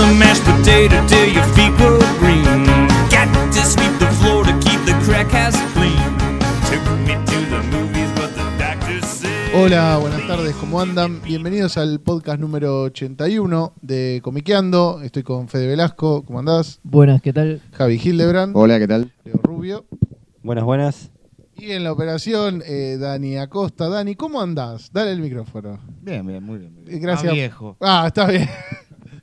The mashed potato till your feet go green. Got to sweep the floor to keep the crack ass clean. Took me to the movies, but the doctor said. Hola, buenas tardes, ¿cómo andan? Bienvenidos al podcast número 81 de Comiqueando. Estoy con Fede Velasco, ¿cómo andás? Buenas, ¿qué tal? Javi Hildebrand, Hola, ¿qué tal? Leo Rubio. Buenas, buenas. Y en la operación, eh, Dani Acosta. Dani, ¿cómo andás? Dale el micrófono. Bien, bien, muy bien. Eh, Gracias. Ah, viejo. Ah, está bien.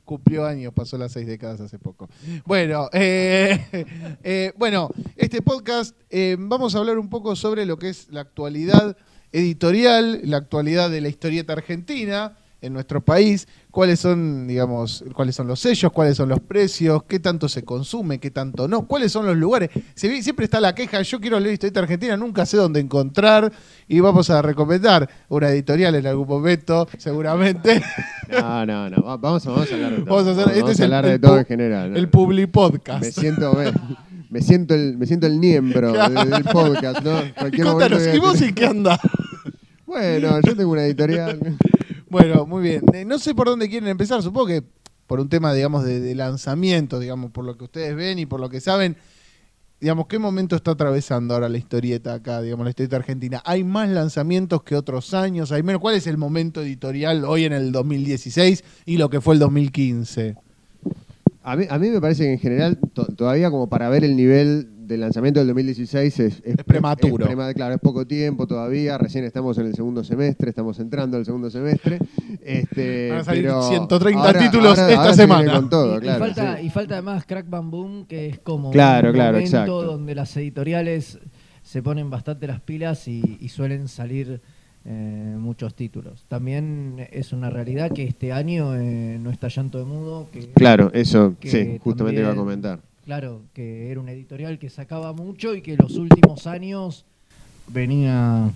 Cumplió años, pasó las seis décadas hace poco. Bueno, eh, eh, bueno, este podcast eh, vamos a hablar un poco sobre lo que es la actualidad editorial, la actualidad de la historieta argentina en nuestro país, cuáles son, digamos, cuáles son los sellos, cuáles son los precios, qué tanto se consume, qué tanto no, cuáles son los lugares. Se siempre está la queja, yo quiero leer historieta argentina, nunca sé dónde encontrar y vamos a recomendar una editorial en algún momento, seguramente. No, no, no. Va- Vamos a, vamos a hablar de todo. Vamos a hacer- este es a el- hablar el de todo en general. ¿no? El Publi Podcast. Me siento, me, me siento el, me siento el miembro del, del podcast, ¿no? Cualquier momento Contanos, ¿y vos en qué andás? Bueno, yo tengo una editorial. Bueno, muy bien. Eh, no sé por dónde quieren empezar, supongo que por un tema, digamos, de, de lanzamiento, digamos, por lo que ustedes ven y por lo que saben, digamos, ¿qué momento está atravesando ahora la historieta acá, digamos, la historieta argentina? ¿Hay más lanzamientos que otros años? ¿Hay menos? ¿Cuál es el momento editorial hoy en el 2016 y lo que fue el 2015? A mí, a mí me parece que en general, to- todavía como para ver el nivel del lanzamiento del 2016 es, Es prematuro. es prema- claro, es poco tiempo todavía. Recién estamos en el segundo semestre, estamos entrando al segundo semestre. Este, Van a salir pero 130 ahora- títulos ahora- esta ahora se viene semana. Con todo, y, falta, sí. y falta además Crack Bam Boom, que es como Claro, un claro, momento exacto. donde las editoriales se ponen bastante las pilas y, y suelen salir eh, muchos títulos. También es una realidad que este año eh, no está Llanto de Mudo, que Claro, eso, que sí, justamente iba a comentar. Claro, que era una editorial que sacaba mucho y que los últimos años venía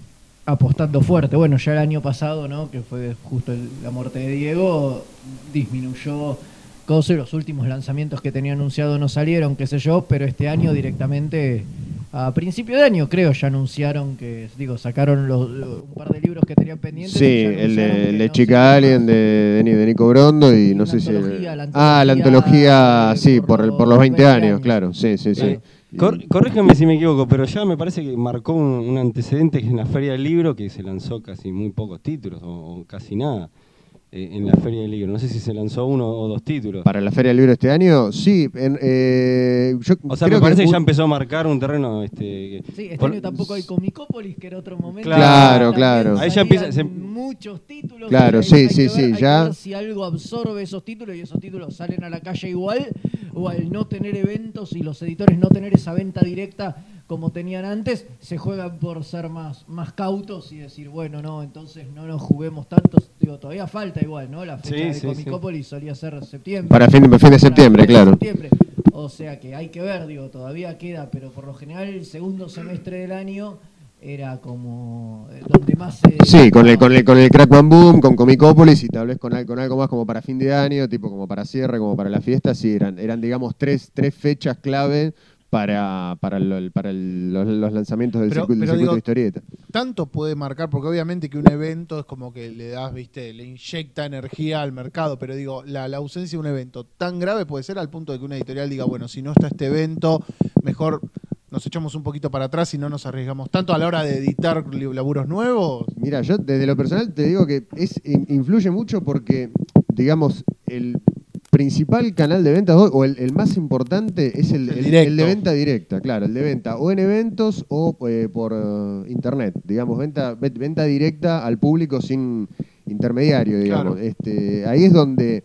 apostando fuerte. Bueno, ya el año pasado, ¿no? Que fue justo la muerte de Diego, disminuyó cosas, los últimos lanzamientos que tenía anunciado no salieron, qué sé yo, pero este año directamente a principio de año creo ya anunciaron que, digo, sacaron los, los- un par de libros que tenían pendientes. Sí, el de, que el de no Chica Alien de, de, Ni- de Nico Brondo y Y no sé si... antología, la ah, la antología, eh, sí, por por, el- los por los 20 20 años, años. claro, sí, sí, sí. Cor- corrígeme si me equivoco, pero ya me parece que marcó un, un antecedente que es en la Feria del Libro, que se lanzó casi muy pocos títulos, o, o casi nada, eh, en la Feria del Libro. No sé si se lanzó uno o dos títulos. Para la Feria del Libro este año, sí. en- eh, yo O sea, creo me parece que, ya empezó a marcar un terreno. Este, que- Sí, este por- año tampoco hay Comicópolis, que era otro momento. Claro, claro. Ahí ya empieza- se- muchos títulos. Claro, sí, hay sí, que sí, ver- hay que ya- ver si algo absorbe esos títulos y esos títulos salen a la calle igual, o al no tener eventos y los editores no tener esa venta directa como tenían antes, se juegan por ser más, más cautos y decir, bueno, no, entonces no nos juguemos tantos. Digo, todavía falta igual, ¿no? La fecha Sí, de sí, sí. Comicópolis solía ser septiembre. Para fin, de- fin de septiembre, claro. septiembre. O sea que hay que ver, digo, todavía queda, pero por lo general el segundo semestre del año era como eh, donde más se... Sí, con el, con el, con el Crack Bam Boom, con Comicópolis y tal vez con, con algo más como para fin de año, tipo como para cierre, como para la fiesta, sí, eran, eran digamos tres, tres fechas clave para, para, lo- para el- los, los lanzamientos del Pero- circuito, del pero circuito digo- de historieta. tanto puede marcar, porque obviamente que un evento es como que le das, viste, le inyecta energía al mercado, pero digo, la, la ausencia de un evento tan grave puede ser al punto de que una editorial diga, bueno, si no está este evento, mejor nos echamos un poquito para atrás y no nos arriesgamos tanto a la hora de editar laburos nuevos. Mira, yo desde lo personal te digo que es in- influye mucho porque, digamos, el principal canal de ventas hoy, o el, el más importante, es el, El de venta directa, claro, el de venta o en eventos o eh, por eh, internet, digamos, venta, ve- venta directa al público sin intermediario, digamos. Claro. Este, ahí es donde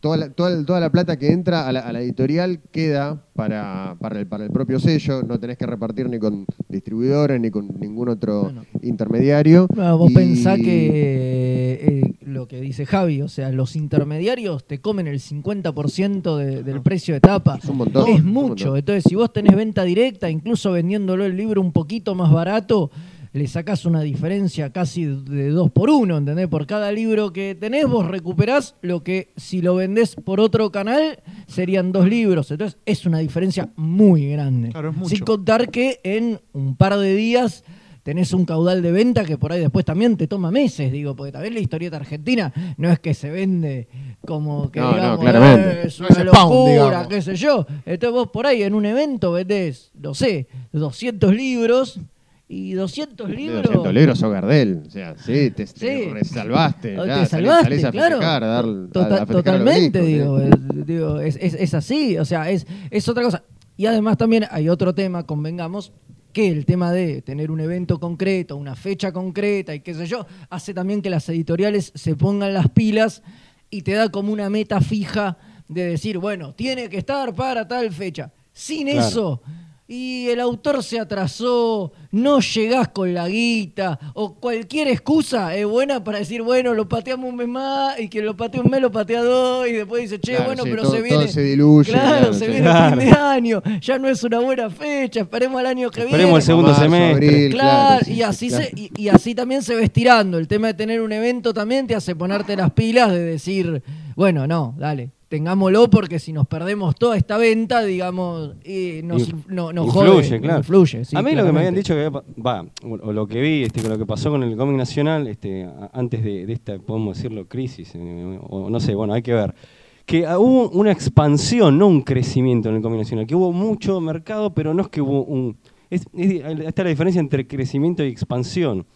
toda la, toda, la- toda la plata que entra a la, a la editorial queda para, para, el, para el propio sello, no tenés que repartir ni con distribuidores ni con ningún otro Bueno. intermediario. No, vos Y- pensás que eh, lo que dice Javi, o sea, los intermediarios te comen el 50% de- del precio de tapa. Es un montón, Es un mucho. montón. Entonces, si vos tenés venta directa, incluso vendiéndolo el libro un poquito más barato, le sacás una diferencia casi de dos por uno, ¿entendés? Por cada libro que tenés, vos recuperás lo que si lo vendés por otro canal serían dos libros. Entonces, es una diferencia muy grande. Claro, es mucho. Sin contar que en un par de días tenés un caudal de venta que por ahí después también te toma meses, digo, porque también la historieta argentina no es que se vende como que No, no, digamos, claramente. "Eh, es No una es spam, locura, qué sé yo. Entonces vos por ahí en un evento vendés, no sé, 200 libros y 200 libros... 200 libros sos Gardel. O sea, sí, te, te Sí. salvaste. O ya, te salís- salvaste, salís a claro. festejar, a dar- Tota- a totalmente, digo, es, es- es así, o sea, es, es otra cosa. Y además también hay otro tema, convengamos, que el tema de tener un evento concreto, una fecha concreta y qué sé yo, hace también que las editoriales se pongan las pilas y te da como una meta fija de decir, bueno, tiene que estar para tal fecha. Sin Claro. eso, y el autor se atrasó, no llegás con la guita, o cualquier excusa es buena para decir, bueno, lo pateamos un mes más, y quien lo patea un mes lo patea dos, y después dice, che, Claro, bueno, sí, pero todo- se todo viene. se diluye, Claro, claro, se sí. viene Claro. fin de año, ya no es una buena fecha, esperemos al año que Esperemos el viene. segundo Marzo, semestre. abril, Claro, sí, y sí, así claro. se, y, y así también se va estirando. El tema de tener un evento también te hace ponerte las pilas de decir, bueno, no, dale, tengámoslo porque si nos perdemos toda esta venta, digamos, eh, nos, Inf- no, nos influye, jode, claro. influye, sí, a mí lo que me habían dicho que va, o, lo que vi, este, con lo que pasó con el cómic nacional, este, antes de, de esta, podemos decirlo, crisis, eh, o no sé, bueno, hay que ver. Que hubo una expansión, no un crecimiento en el cómic nacional, que hubo mucho mercado, pero no es que hubo un... Es, es- está la diferencia entre crecimiento y expansión.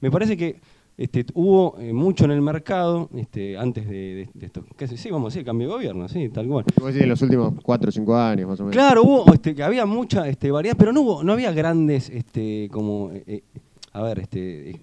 Me parece que este, hubo eh, mucho en el mercado este, antes de, de- de esto. ¿Qué sé? Sí, vamos a decir, cambio de gobierno, sí, tal cual. En los últimos 4 o 5 años, más o menos. Claro, hubo, este, que había mucha este, variedad, pero no hubo, no había grandes, este, como, eh, eh, a ver, este, eh,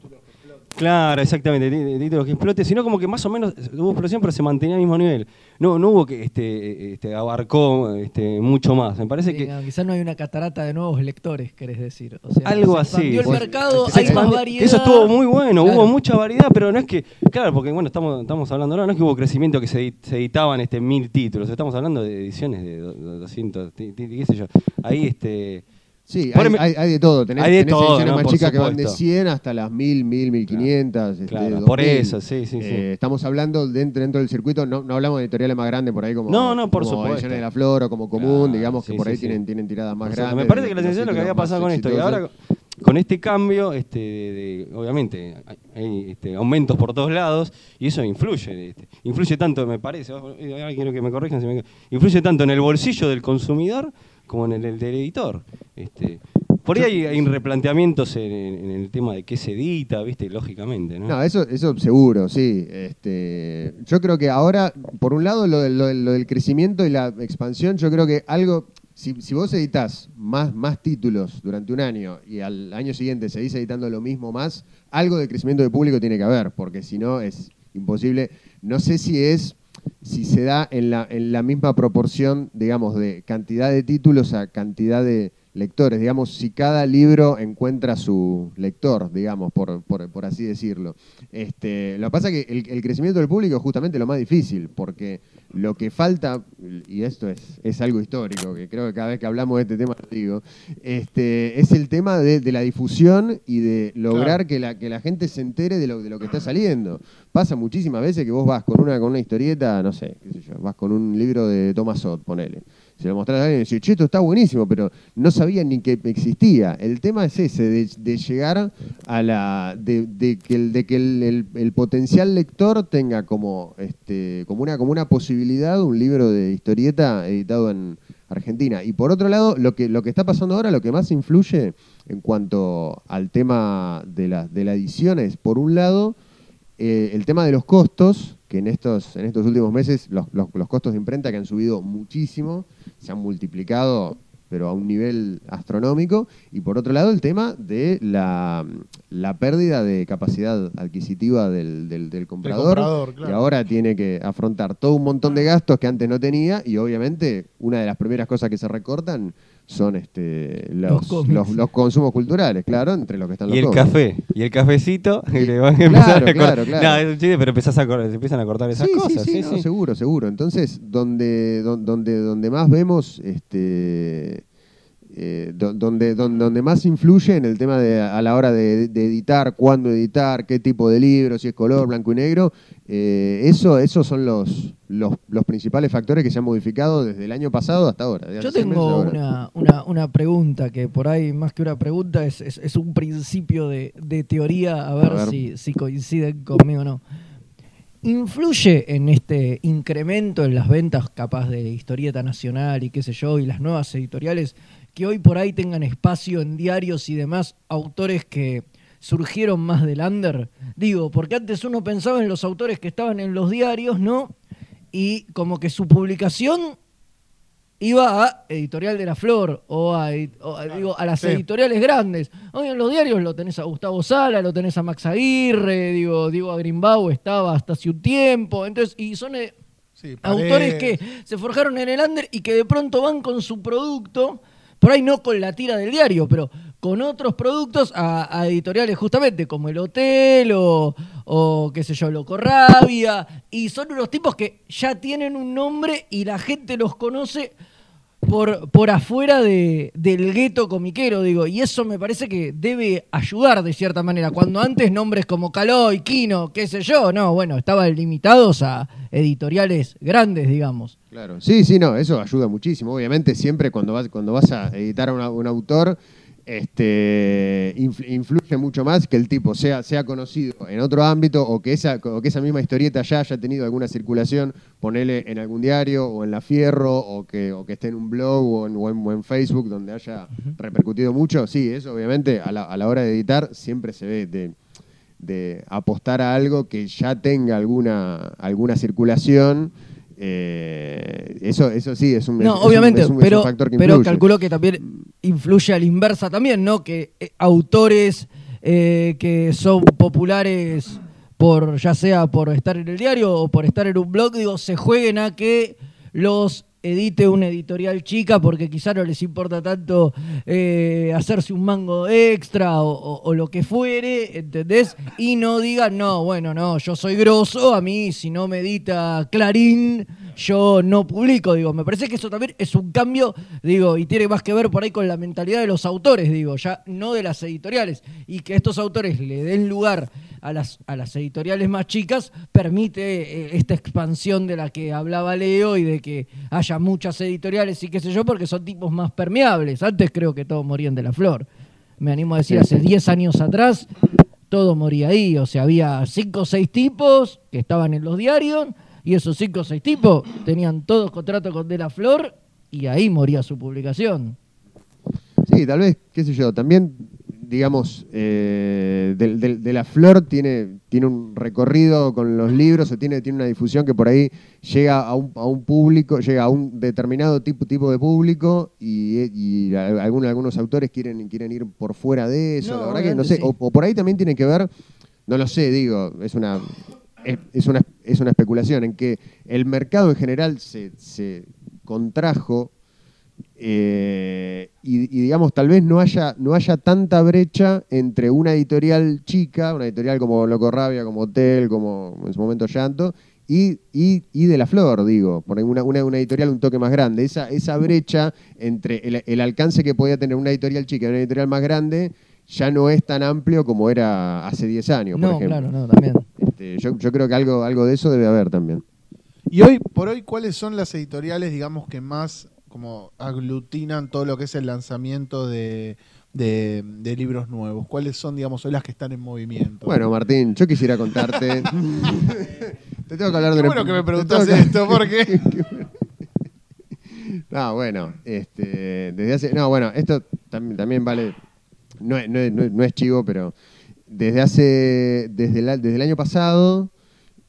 claro, exactamente, tí- tí- títulos que explote, sino como que más o menos eh, hubo explosión, pero se mantenía al mismo nivel. No, no hubo que, este, este, abarcó, este, mucho más. Me parece Sí, que quizás no hay una catarata de nuevos lectores, querés decir. O sea, algo se así. el Pues, mercado, hay más variedad. Eso estuvo muy bueno, Claro. hubo mucha variedad, pero no es que, claro, porque bueno, estamos, estamos hablando, no, no es que hubo crecimiento que se, se editaban este, mil títulos, estamos hablando de ediciones de do- do- 200, ti- ti- qué sé yo. Ahí, este, Sí, Por hay, hay- hay de todo. Tenés, Hay de tenés todo, ediciones ¿no? más Por chicas que van de supuesto. 100 hasta las 1000, 1000, 1500. este, Claro, por 2000. eso, sí, sí, sí. Eh, estamos hablando dentro, dentro del circuito, no, no hablamos de editoriales más grandes por ahí como, No, no, por como supuesto. Ediciones de la Flor o como Común, Claro, digamos que sí, por ahí sí. tienen, tienen tiradas más grandes. me parece que la sensación es lo que había pasado con esto. Y ahora, con este cambio, este, de, de- obviamente, hay, este, aumentos por todos lados y eso influye. este, influye tanto, me parece, eh, quiero que me corrijan, si me- influye tanto en el bolsillo del consumidor como en el, el del editor. Este, por ahí hay, hay replanteamientos en, en el tema de qué se edita, ¿viste? Lógicamente, ¿no? No, eso, eso seguro, sí. Este, yo creo que ahora, por un lado, lo del crecimiento y la expansión, yo creo que algo, si, si vos editas más, más títulos durante un año y al año siguiente seguís editando lo mismo más, algo de crecimiento de público tiene que haber, porque si no es imposible. No sé si es, si se da en la, en la misma proporción, digamos, de cantidad de títulos a cantidad de lectores, digamos, si cada libro encuentra su lector, digamos, por, por, por así decirlo. Este, lo que pasa es que el, el crecimiento del público es justamente lo más difícil, porque lo que falta, y esto es, es algo histórico, que creo que cada vez que hablamos de este tema lo digo, este, es el tema de, de la difusión y de lograr Claro. que, la, que la gente se entere de lo, de lo que está saliendo. Pasa muchísimas veces que vos vas con una, con una historieta, no sé, qué sé yo, vas con un libro de Thomas Ott, ponele. Se lo mostrás a alguien y decís, che, esto está buenísimo, pero no sabían ni que existía. El tema es ese, de, de llegar a la. de, de que, el potencial lector tenga como, este, como, una, como una posibilidad un libro de historieta editado en Argentina. Y por otro lado, lo que, lo que está pasando ahora, lo que más influye en cuanto al tema de la, de la edición es, por un lado, eh, el tema de los costos, que en estos, en estos últimos meses los, los- los costos de imprenta que han subido muchísimo, se han multiplicado pero a un nivel astronómico. Y por otro lado, el tema de la, la pérdida de capacidad adquisitiva del, del- del comprador, comprador, claro. que ahora tiene que afrontar todo un montón de gastos que antes no tenía y obviamente una de las primeras cosas que se recortan son este, Los los, los, los consumos culturales, claro, entre los que están los Y el cómics. café, y el cafecito, y le van a Claro, empezar a cortar. claro, claro. No, es un chiste, pero empezás a cor- se empiezan a cortar esas sí, cosas. Sí, sí, no, seguro, seguro. Entonces, donde, don- donde, donde más vemos, este, eh, do- donde, don- donde más influye en el tema de a la hora de, de editar, cuándo editar, qué tipo de libro, si es color, blanco y negro, eh, eso, esos son los, los, los principales factores que se han modificado desde el año pasado hasta ahora. Yo tengo una, una, una pregunta que por ahí, más que una pregunta, es, es, es un principio de, de teoría, a ver, A ver. Si, si coinciden conmigo o no. ¿Influye en este incremento en las ventas capaz de historieta nacional y qué sé yo, y las nuevas editoriales, que hoy por ahí tengan espacio en diarios y demás autores que surgieron más del under? Digo, porque antes uno pensaba en los autores que estaban en los diarios, ¿no? Y como que su publicación iba a Editorial de la Flor o a, o a- digo, a las sí. editoriales grandes. Hoy en los diarios lo tenés a Gustavo Sala, lo tenés a Max Aguirre, digo, Diego Agrimbau estaba hasta hace un tiempo. Entonces, y son eh, Sí, autores que se forjaron en el under y que de pronto van con su producto, por ahí no con la tira del diario, pero con otros productos a, editoriales justamente como El Hotel o, o qué sé yo, Loco Rabia, y son unos tipos que ya tienen un nombre y la gente los conoce por, por afuera de, del gueto comiquero, digo, y eso me parece que debe ayudar de cierta manera. Cuando antes nombres como Caloi, Kino, qué sé yo, no, bueno, estaban limitados a editoriales grandes, digamos. Claro, sí, sí, no, eso ayuda muchísimo. Obviamente, siempre cuando vas, cuando vas a editar a un autor, este, infl- influye mucho más que el tipo sea, sea conocido en otro ámbito o que, esa, o que esa misma historieta ya haya tenido alguna circulación, ponele en algún diario o en La Fierro o que, o que esté en un blog o en, o en- o en Facebook donde haya repercutido mucho. Sí, eso obviamente a la, a la hora de editar siempre se ve de, de apostar a algo que ya tenga alguna, alguna circulación. Eh, eso, eso sí es un, No, es obviamente, es un- es un pero, factor que pero influye. calculo que también influye a la inversa también, ¿no? Que eh, autores eh, que son populares por ya sea por estar en el diario o por estar en un blog, digo, se jueguen a que los edite una editorial chica porque quizá no les importa tanto eh, hacerse un mango extra o, o- lo que fuere, ¿entendés? Y no digan, no, bueno, no, yo soy grosso, a mí si no me edita Clarín, yo no publico, digo, me parece que eso también es un cambio, digo, y tiene más que ver por ahí con la mentalidad de los autores, digo, ya no de las editoriales, y que estos autores le den lugar a las, a las editoriales más chicas, permite eh, esta expansión de la que hablaba Leo y de que haya muchas editoriales y qué sé yo, porque son tipos más permeables. Antes creo que todos morían de la flor. Me animo a decir, hace 10 años atrás, todo moría ahí. O sea, había 5 o 6 tipos que estaban en los diarios y esos 5 o 6 tipos tenían todos contrato con De la Flor y ahí moría su publicación. Sí, tal vez, qué sé yo, también, digamos, eh, del- del- de, la flor tiene, tiene un recorrido con los libros o tiene, tiene una difusión que por ahí llega a un, a un público, llega a un determinado tipo, tipo de público y, y a- algunos, algunos autores quieren, quieren ir por fuera de eso. No, la verdad que no sé, sí. o, o por ahí también tiene que ver, no lo sé, digo, es una... Es, es una, es una especulación en que el mercado en general se, se contrajo eh, y, y, digamos, tal vez no haya, no haya tanta brecha entre una editorial chica, una editorial como Loco Rabia, como Hotel, como en su momento Llanto, y, y, y de la Flor, digo, por una, una, una editorial un toque más grande. Esa, esa brecha entre el, el alcance que podía tener una editorial chica y una editorial más grande ya no es tan amplio como era hace 10 años, por No, ejemplo. claro, no, también. Este, yo, yo creo que algo, algo de eso debe haber también. Y hoy por hoy, ¿cuáles son las editoriales, digamos, que más como aglutinan todo lo que es el lanzamiento de, de- de libros nuevos? ¿Cuáles son, digamos, hoy las que están en movimiento? Bueno, Martín, yo quisiera contarte. Te tengo que hablar de Qué bueno que me tengo que- esto, porque No, bueno, este, desde hace. No, bueno, esto también, también vale. No es, no, no no es chivo, pero desde hace. Desde, la- desde el año pasado,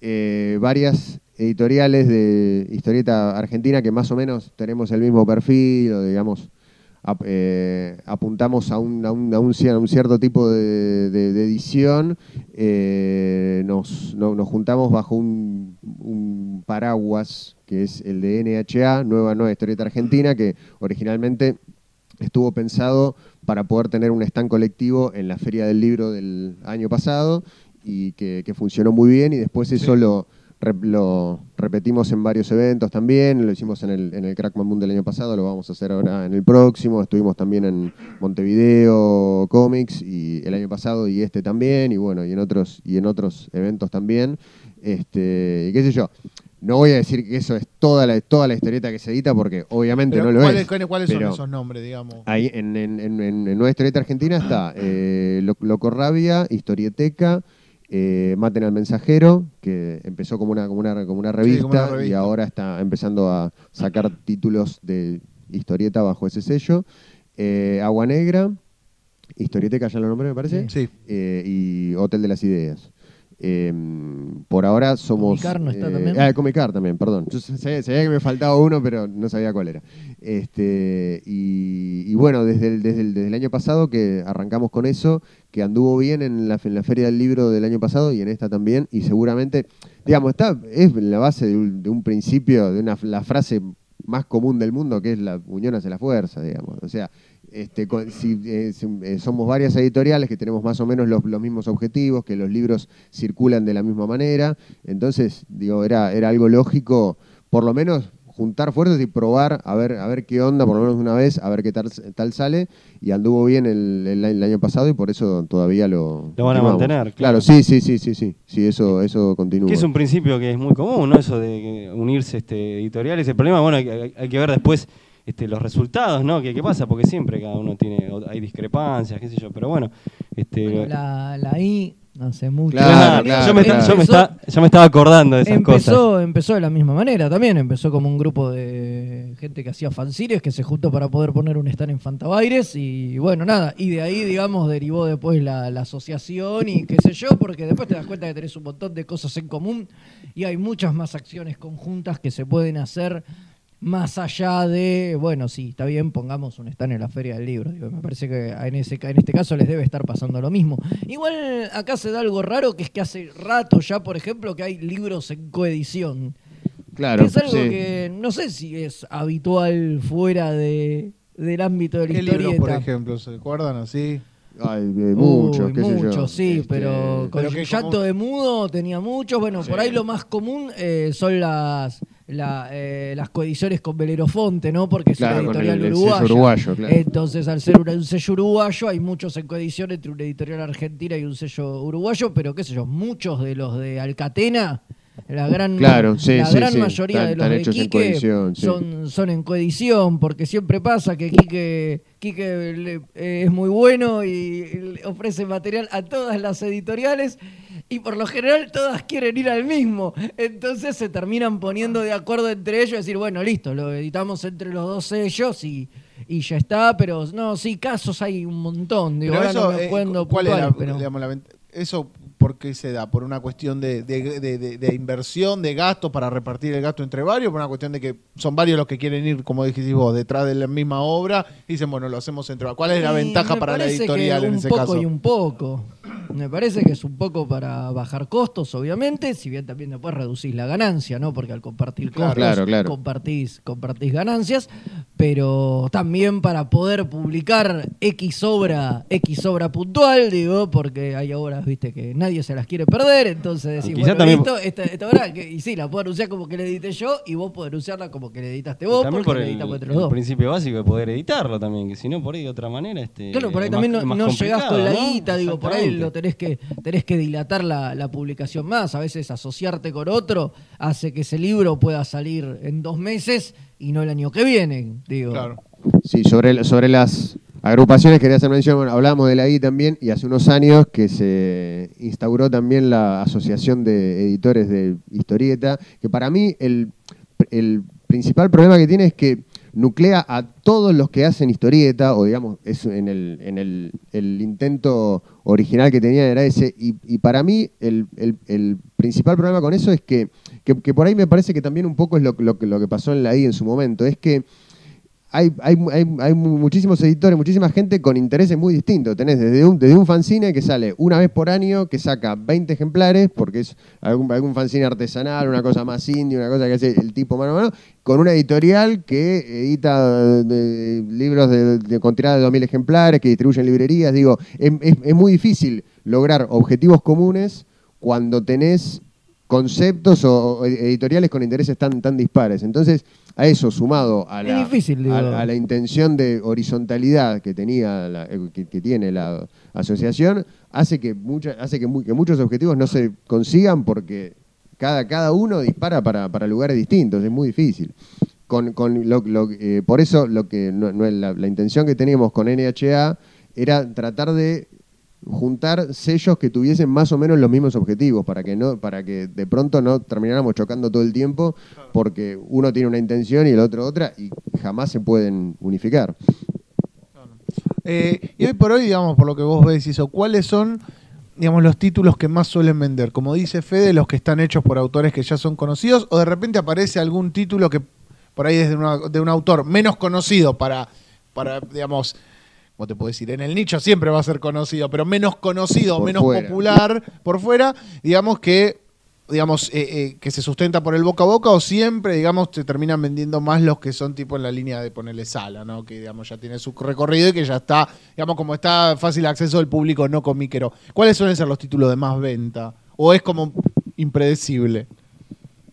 eh, varias editoriales de historieta argentina que más o menos tenemos el mismo perfil, o digamos, ap- eh, apuntamos a un, a un- a un cier- a un cierto tipo de, de- de edición, eh, nos, no- nos juntamos bajo un, paraguas que es el de NHA, Nueva Nueva Historieta Argentina, que originalmente estuvo pensado para poder tener un stand colectivo en la Feria del Libro del año pasado y que, que funcionó muy bien y después eso lo, lo repetimos en varios eventos también, lo hicimos en el, en el Crack Moon del año pasado, lo vamos a hacer ahora en el próximo, estuvimos también en Montevideo Comics y el año pasado y este también y bueno, y en otros y en otros eventos también. Este, y qué sé yo. No voy a decir que eso es toda la, toda la historieta que se edita porque obviamente Pero no lo ¿cuáles, es. cuáles- cuáles son esos nombres, digamos? Ahí en, en, en, en- en Nueva Historieta Argentina está eh, Lo- Locorrabia, Historieteca, eh, Maten al Mensajero, que empezó como una, como una, como una revista, como una revista. y ahora está empezando a sacar títulos de historieta bajo ese sello. Eh, Agua Negra, Historieteca ya lo nombré, me parece. Sí. Eh, y Hotel de las Ideas. Eh, por ahora somos. Comicar no está eh, también. Ah, Comicar también, perdón. Yo sabía, sabía que me faltaba uno, pero no sabía cuál era. Este, y, y bueno, desde el, desde, el, desde el año pasado que arrancamos con eso, que anduvo bien en la, en la Feria del Libro del año pasado y en esta también, y seguramente, digamos, está, es la base de un, de un principio, de una, la frase más común del mundo, que es la unión hace la fuerza, digamos. O sea, este, si, eh, eh, somos varias editoriales que tenemos más o menos los, los mismos objetivos, que los libros circulan de la misma manera, entonces, digo, era, era algo lógico, por lo menos juntar fuerzas y probar a ver, a ver qué onda, por lo menos una vez, a ver qué tal, tal sale, y anduvo bien el, el- el año pasado y por eso todavía lo... Lo van a mantener, Claro, claro. sí, sí, sí, sí, sí, sí, eso, eso continúa. Que es un principio que es muy común, ¿no? Eso de unirse este, editoriales. El problema, bueno, hay que ver después este, los resultados, ¿no? ¿Qué, qué pasa? Porque siempre cada uno tiene, hay discrepancias, qué sé yo. Pero bueno, este, Bueno, la, la I hace mucho. Claro, Claro, claro, yo, me, claro. yo me Empezó- está- yo me estaba acordando de esas empezó, cosas. empezó de la misma manera también. Empezó como un grupo de gente que hacía fanzines que se juntó para poder poner un stand en Fantabaires. Y bueno, nada. Y de ahí, digamos, derivó después la, la asociación y qué sé yo, porque después te das cuenta que tenés un montón de cosas en común y hay muchas más acciones conjuntas que se pueden hacer. Más allá de, bueno, sí, está bien, pongamos un stand en la Feria del Libro. Digo, me parece que en, ese, ca- en este caso les debe estar pasando lo mismo. Igual acá se da algo raro, que es que hace rato ya, por ejemplo, que hay libros en coedición. Claro, que es algo sí. que no sé si es habitual fuera de, del ámbito de la ¿Qué libros, por historieta. ejemplo, se acuerdan así? Ay, muchos, Uy, qué sé yo. muchos, sí, Este, pero con Pero el que llanto como- de mudo tenía muchos. Bueno, por ahí lo más común eh, son las la, eh, las coediciones con Belerofonte, ¿no? Porque es Claro, una con editorial el- el sello uruguaya. uruguayo, claro. Entonces, al ser un sello uruguayo, hay muchos en coedición entre una editorial argentina y un sello uruguayo, pero qué sé yo, muchos de los de Alcatena, la gran, Claro, sí, la sí, gran sí. mayoría Están- de los de en Quique coedición, sí. son, son en coedición, porque siempre pasa que Quique, Quique le- eh, es muy bueno y ofrece material a todas las editoriales y por lo general todas quieren ir al mismo. Entonces se terminan poniendo de acuerdo entre ellos y decir, bueno, listo, lo editamos entre los dos sellos y, y ya está, pero no, sí, casos hay un montón. Digo, Pero ahora eso, no me eh, acuerdo ¿cuál es la, puntuales, pero- digamos, la vent- eso por qué se da? ¿Por una cuestión de, de- de- inversión, de gasto para repartir el gasto entre varios? ¿Por una cuestión de que son varios los que quieren ir, como dijiste vos, detrás de la misma obra y dicen, bueno, lo hacemos entre varios? ¿Cuál es la Y ventaja para la parece que editorial en un ese poco caso? y un poco. Me parece que es un poco para bajar costos, obviamente, si bien también después reducís la ganancia, ¿no? Porque al compartir costos Claro, claro. Compartís, compartís ganancias, pero también para poder publicar X obra, X obra puntual, digo, porque hay obras, viste, que nadie se las quiere perder, entonces decís, bueno, también- listo, esta, esta obra, que, y sí, la puedo anunciar como que la edité yo, y vos podés anunciarla como que la editaste vos, también porque por la el, editamos entre el los dos. principio básico de poder editarlo también, que si no, por ahí de otra manera. Este, Claro, por ahí también no, no llegás con la ¿no? guita, digo, por ahí. Lo tenés que, tenés que dilatar la, la publicación más. A veces asociarte con otro hace que ese libro pueda salir en dos meses y no el año que viene. Digo. Claro. Sí, sobre, sobre las agrupaciones quería hacer mención, bueno, hablábamos de la I también y hace unos años que se instauró también la Asociación de Editores de Historieta, que para mí el, el principal problema que tiene es que nuclea a todos los que hacen historieta, o digamos, es en el, en el, el intento original que tenían era ese, y, y para mí el, el- principal problema con eso es que, que, por ahí me parece que también un poco es lo, lo lo que pasó en la I en su momento, es que hay, hay, hay, hay mu- muchísimos editores, muchísima gente con intereses muy distintos. Tenés desde un, fanzine que sale una vez por año, que saca 20 ejemplares, porque es algún, fanzine artesanal, una cosa más indie, una cosa que hace el tipo mano a mano, con una editorial que edita de- libros de, de- con tirada de 2.000 ejemplares, que distribuye en librerías. Digo, es muy difícil lograr objetivos comunes cuando tenés conceptos o, o editoriales con intereses tan, tan dispares. Entonces, a eso sumado a la, difícil, a, a la intención de horizontalidad que tenía la- eh, que, que tiene la asociación, hace que mucha, hace que, mu- que muchos objetivos no se consigan porque cada, cada uno dispara para, para lugares distintos, es muy difícil. Con, con lo- lo- eh, por eso lo que no- no la intención que teníamos con NHA era tratar de juntar sellos que tuviesen más o menos los mismos objetivos para que no para que de pronto no termináramos chocando todo el tiempo porque uno tiene una intención y el otro otra y jamás se pueden unificar. Eh, y hoy por hoy, digamos, por lo que vos ves, Iso, ¿cuáles son, digamos, los títulos que más suelen vender? Como dice Fede, los que están hechos por autores que ya son conocidos, o de repente aparece algún título que por ahí es de, una- de un autor menos conocido para, para, digamos, ¿cómo te puedo decir? En el nicho siempre va a ser conocido, pero menos conocido, Por menos fuera. popular por fuera, digamos que digamos, eh, eh, que se sustenta por el boca a boca o siempre, digamos, se terminan vendiendo más los que son tipo en la línea de ponerle sala, ¿no? Que, digamos, ya tiene su recorrido y que ya está, digamos, como está fácil acceso del público no comiquero. ¿Cuáles suelen ser los títulos de más venta? ¿O es como impredecible?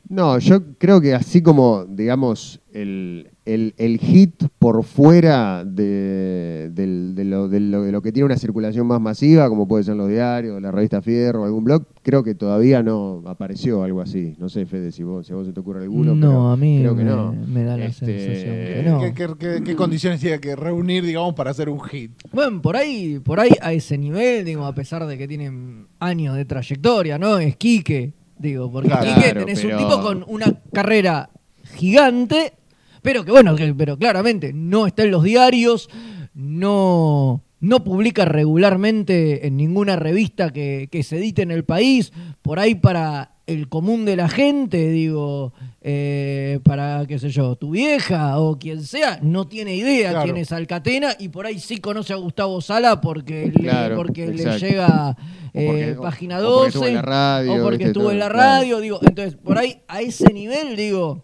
No, yo creo que así como, digamos, el, el- el hit por fuera de, de lo, de lo- de lo que tiene una circulación más masiva, como puede ser los diarios, la revista Fierro, algún blog, creo que todavía no apareció algo así. No sé, Fede, si vos, si a vos se te ocurre alguno. No, pero a mí creo que me, no. me da la Este, sensación que no. ¿Qué, qué- qué- qué condiciones tiene que reunir, digamos, para hacer un hit? Bueno, por ahí, por ahí a ese nivel, digo, a pesar de que tienen años de trayectoria, ¿no? Es Quique, digo, porque Claro, Quique tenés pero- un tipo con una carrera gigante, pero que bueno, que, pero claramente no está en los diarios, no, no publica regularmente en ninguna revista que, que se edite en el país, por ahí para el común de la gente, digo, eh, para, qué sé yo, tu vieja o quien sea, no tiene idea Claro. quién es Alcatena y por ahí sí conoce a Gustavo Sala porque, Claro, le, porque le llega O porque- eh, o- página o 12 porque estuvo en la radio, o porque viste, estuvo todo, en la claro. radio, digo, entonces por ahí a ese nivel, digo,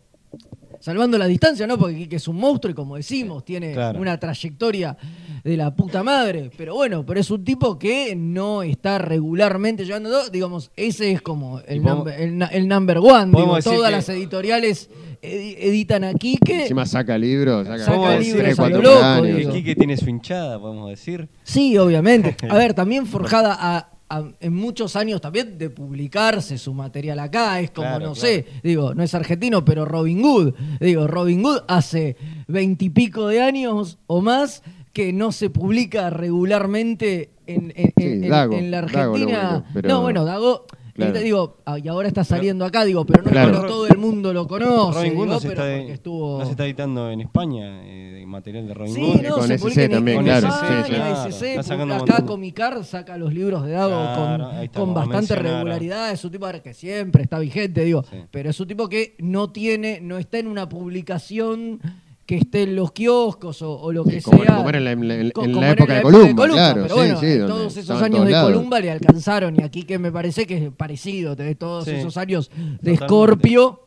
salvando la distancia, ¿no? Porque Quique es un monstruo y como decimos, tiene Claro. una trayectoria de la puta madre, pero bueno, pero es un tipo que no está regularmente llevando todo, digamos, ese es como el, number, el, el number one, digo, todas las editoriales edi- editan a Quique. Encima saca libros, saca, Saca libros a lo loco, Quique tiene su hinchada, podemos decir. Sí, obviamente. A ver, también forjada a- a- en muchos años también de publicarse su material acá. Es como, Claro, no claro. sé, digo, no es argentino, pero Robin Hood. Digo, Robin Hood hace veintipico de años o más que no se publica regularmente en, en- Sí, en- en- Dago, en la Dago Argentina. único, pero- No, bueno, Dago. Claro. ahorita digo, ah, y ahora está saliendo acá, digo, pero no Claro. pero todo el mundo lo conoce. Robin Hood digo, no se, pero está, porque estuvo... no se está editando en España, eh, material de Robin Sí, Hood. no, con se SC también, en claro, sí, sí. Claro, SC, acá. Comicar saca los libros de Dago con, está, con bastante regularidad. Es un tipo que siempre está vigente, digo. Sí. Pero es un tipo que no tiene, no está en una publicación que esté en los kioscos o, o lo que Sí, como, sea. como era en la, en la- en Co- la como época de Columba, claro. pero sí, bueno, sí, todos esos años todos de lados. Columba le alcanzaron y aquí que me parece que es parecido, de todos Sí, esos años de totalmente. Scorpio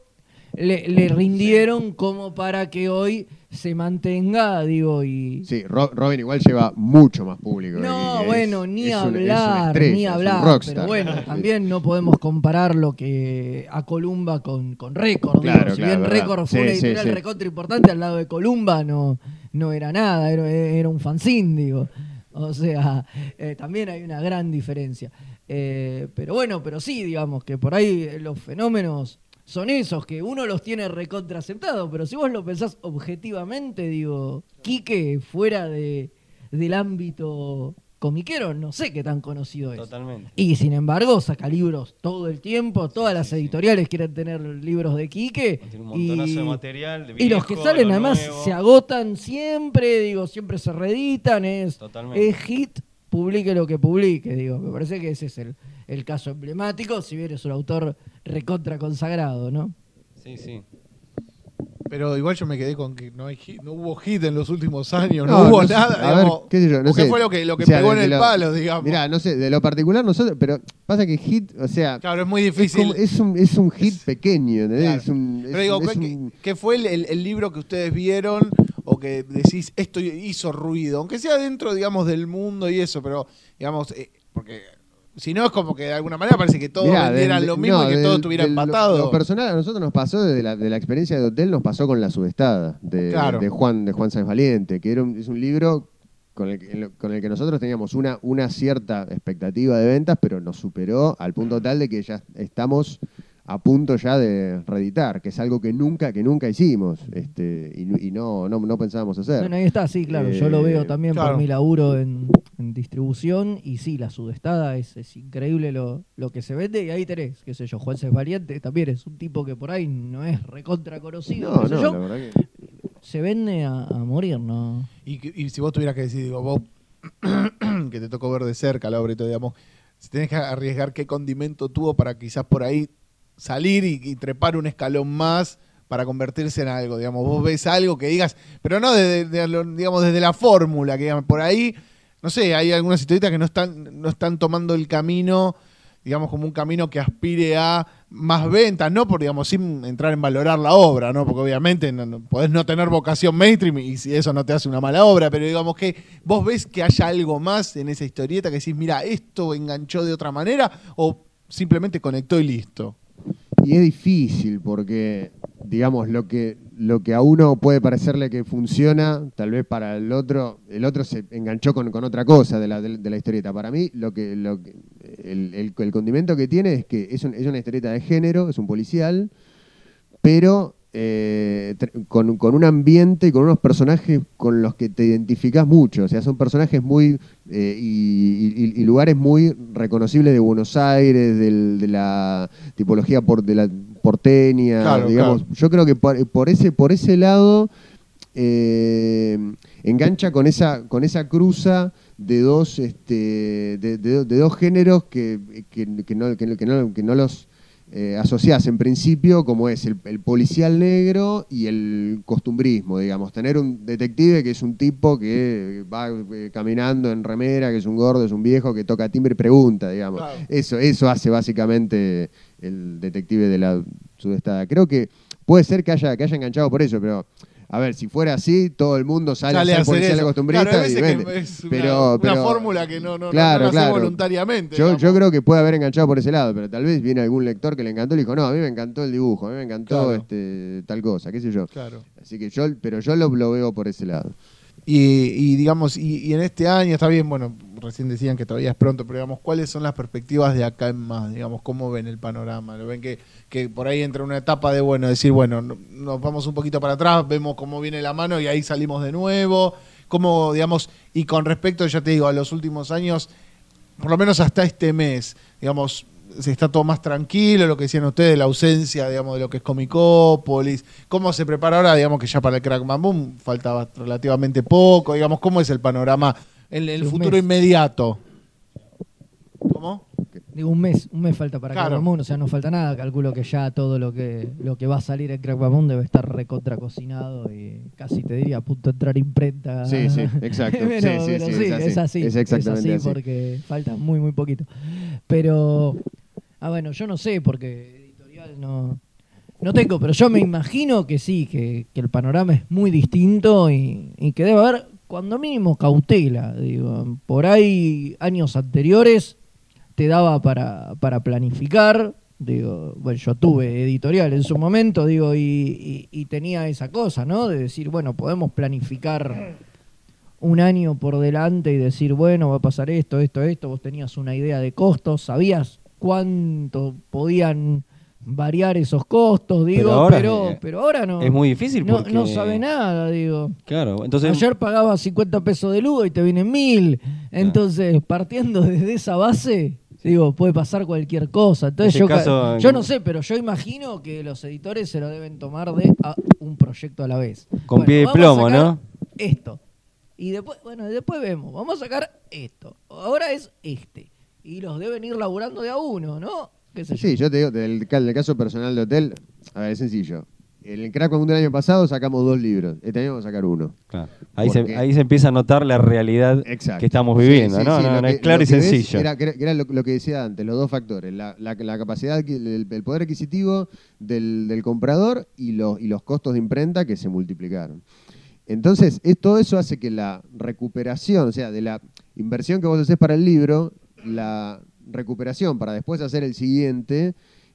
le, le rindieron como para que hoy se mantenga, digo, y... Sí, Ro- Robin igual lleva mucho más público. No, bueno, ni es es hablar, estrella, ni hablar. Pero bueno, también no podemos comparar lo que a Columba con, con Record. digo. Claro, si claro, bien. Record fue Sí, una sí, editorial sí. recontra importante, al lado de Columba no, no era nada, era, era un fanzine, digo. O sea, eh, también hay una gran diferencia. Eh, pero bueno, pero sí, digamos que por ahí los fenómenos son esos, que uno los tiene recontra aceptados, pero si vos lo pensás objetivamente, digo, Quique fuera de, del ámbito comiquero, no sé qué tan conocido es. Totalmente. Y sin embargo, saca libros todo el tiempo, todas las editoriales quieren tener libros de Quique. Tiene un montonazo y, de material, de y los que salen además nuevo. se agotan siempre, digo, siempre se reeditan, es, Totalmente. es hit, publique lo que publique, digo. Me parece que ese es el, el caso emblemático, si bien es un autor recontra consagrado, ¿no? Sí, sí. Pero igual yo me quedé con que no, hay hit- no hubo hit en los últimos años, no, No, hubo no nada. a ver, digamos. qué sé yo, no ¿O ¿Qué sé. fue lo que, lo que O sea, pegó en el lo- palo, digamos? Mirá, no sé, de lo particular nosotros, pero pasa que hit, o sea, claro, es muy difícil. es un, es un hit pequeño. Claro. Es un, es Pero digo, un- es ¿qué, un- qué fue el, el- el libro que ustedes vieron o que decís, esto hizo ruido? Aunque sea dentro, digamos, del mundo y eso, pero, digamos, eh, porque si no es como que de alguna manera parece que todos Mirá, vendieran del- lo mismo no, y que del- todo estuviera del- lo- empatado. Lo, personal a nosotros nos pasó desde la, de la experiencia de hotel, nos pasó con La Subestada, de, Claro. de Juan de Juan Sáenz Valiente, que era un, es un libro con el, que- con el que nosotros teníamos una, una cierta expectativa de ventas, pero nos superó al punto tal de que ya estamos a punto ya de reeditar, que es algo que nunca, que nunca hicimos, este, y, y no, no, no pensábamos hacer. Bueno, ahí está, sí, claro. Yo lo Eh, veo también claro. por mi laburo en, en distribución. Y sí, la sudestada es, es increíble lo, lo que se vende. Y ahí tenés, qué sé yo, Juan Cés Valiente también es un tipo que por ahí no es recontra conocido. no, no, yo. la verdad que... Se vende a, a morir, ¿no? Y, y si vos tuvieras que decir, digo, vos que te tocó ver de cerca la obra y todo, digamos, si tenés que arriesgar qué condimento tuvo para quizás por ahí salir y, trepar un escalón más para convertirse en algo, digamos, vos ves algo que digas, pero no desde, de digamos, desde la fórmula, que por ahí, no sé, hay algunas historietas que no están, no están tomando el camino, digamos, como un camino que aspire a más ventas, no por, digamos, sin entrar en valorar la obra, ¿no? Porque obviamente no, no- podés no tener vocación mainstream y si eso no te hace una mala obra, pero digamos que vos ves que haya algo más en esa historieta que decís, mira, esto enganchó de otra manera o simplemente conectó y listo. Y es difícil porque, digamos, lo que, lo que a uno puede parecerle que funciona, tal vez para el otro, el otro se enganchó con, con otra cosa de la, de, la historieta. Para mí, lo que, lo que- el, condimento que tiene es que es, es una historieta de género, es un policial, pero eh, con, con un ambiente y con unos personajes con los que te identificás mucho. O sea, son personajes muy. eh, y, y- y lugares muy reconocibles de Buenos Aires, del- de la tipología por, de la porteña. Claro, digamos. claro. Yo creo que por, por ese, por ese lado. eh, engancha con esa, con esa cruza de dos, este, de, de- de dos géneros que, que- que no- que no- que no los eh, asociás en principio como es el, el policial negro y el costumbrismo, digamos. Tener un detective que es un tipo que va eh, caminando en remera, que es un gordo, es un viejo, que toca timbre y pregunta, digamos. Claro. Eso, eso hace básicamente el detective de la sudestada. Creo que puede ser que haya, que haya enganchado por eso, pero... A ver, si fuera así, todo el mundo sale, Sale a ser policial eso. costumbrista Claro, y vende. es una- pero, una pero- fórmula que no, no, Claro, no claro. voluntariamente. Yo, yo creo que puede haber enganchado por ese lado, pero tal vez viene algún lector que le encantó y le dijo, no, a mí me encantó el dibujo, a mí me encantó este, tal cosa, qué sé yo. Claro. Así que yo, pero yo lo, lo veo por ese lado. Y, y, digamos, y, en este año está bien, bueno, recién decían que todavía es pronto, pero digamos, ¿cuáles son las perspectivas de acá en más? Digamos, ¿cómo ven el panorama? ¿Lo ven que, que por ahí entra una etapa de, bueno, decir, bueno, no- nos vamos un poquito para atrás, vemos cómo viene la mano y ahí salimos de nuevo? ¿Cómo, digamos, y con respecto, ya te digo, a los últimos años, por lo menos hasta este mes, digamos, se está todo más tranquilo, lo que decían ustedes, la ausencia, digamos, de lo que es Comicópolis, cómo se prepara ahora, digamos que ya para el Crack Bam Boom faltaba relativamente poco, digamos, cómo es el panorama en el futuro mes. inmediato. ¿Cómo? Digo, un mes, un mes falta para Claro. Crack Bam o sea, no falta nada. Calculo que ya todo lo que lo que va a salir en Crack Bam debe estar recontra cocinado y casi te diría a punto de entrar imprenta. Sí, sí, exacto. pero, Sí, sí, pero sí, sí, es así. es así. Es exactamente así. porque falta muy, muy poquito. Pero, ah, bueno, yo no sé porque editorial no, no tengo, pero yo me imagino que sí, que, que el panorama es muy distinto y, y que debe haber, cuando mínimo, cautela. Digo, por ahí, años anteriores, te daba para, para planificar. Digo, bueno, yo tuve editorial en su momento, digo, y, y- y tenía esa cosa, ¿no? De decir, bueno, podemos planificar un año por delante y decir, bueno, va a pasar esto, esto, esto. Vos tenías una idea de costos, sabías cuánto podían variar esos costos, digo, pero, Pero pero ahora, no. Es muy difícil no, porque... no sabe nada, digo. Claro, entonces... Ayer pagaba 50 pesos de luz y te vienen mil. Entonces, partiendo desde esa base, digo, puede pasar cualquier cosa. Entonces, yo, ca- caso- yo no sé, pero yo imagino que los editores se lo deben tomar de a un proyecto a la vez. Con pie de plomo, ¿no? Esto. Y después, bueno, después vemos. Vamos a sacar esto. Ahora es este. Y los deben ir laburando de a uno, ¿no? ¿Qué sé yo? Sí, yo te digo, del, del caso personal de hotel, a ver, es sencillo. En el Crack del año pasado sacamos dos libros. Este año vamos a sacar uno. Claro. Ahí, se, ahí se empieza a notar la realidad Exacto. que estamos viviendo, sí, ¿no? sí, no, lo no, que- es claro y sencillo. Era, lo, lo que decía antes, los dos factores, la, la- la capacidad, el, el poder adquisitivo del, del comprador y los, y los costos de imprenta que se multiplicaron. Entonces, es- todo eso hace que la recuperación, o sea, de la inversión que vos haces para el libro, la recuperación para después hacer el siguiente,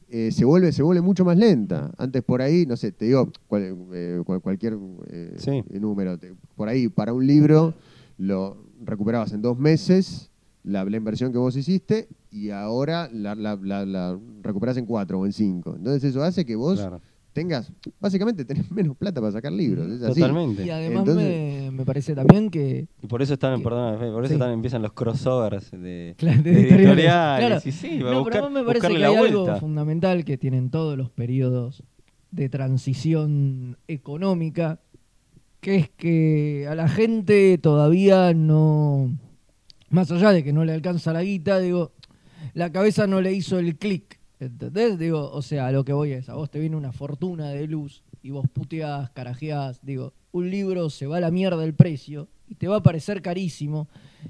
eh, se, vuelve, se vuelve mucho más lenta. Antes por ahí, no sé, te digo cual- eh, cual- cualquier eh, Sí. número, te- por ahí para un libro lo recuperabas en dos meses la, la inversión que vos hiciste y ahora la, la, la- la recuperás en cuatro o en cinco. Entonces eso hace que vos Claro. Tengas, básicamente tenés menos plata para sacar libros. Es así. Totalmente. Y además Entonces- me, me parece también que Y por eso están, perdón, por eso Sí. están, empiezan los crossovers de, Claro, de de editoriales. editoriales. Claro. Y sí, No, buscar, pero me parece que hay vuelta. algo fundamental que tienen todos los periodos de transición económica, que es que a la gente todavía no, más allá de que no le alcanza la guita, digo, la cabeza no le hizo el clic, ¿entendés? Digo, o sea, a lo que voy es, a vos te viene una fortuna de luz y vos puteás, carajeás, digo, un libro se va a la mierda el precio y te va a parecer carísimo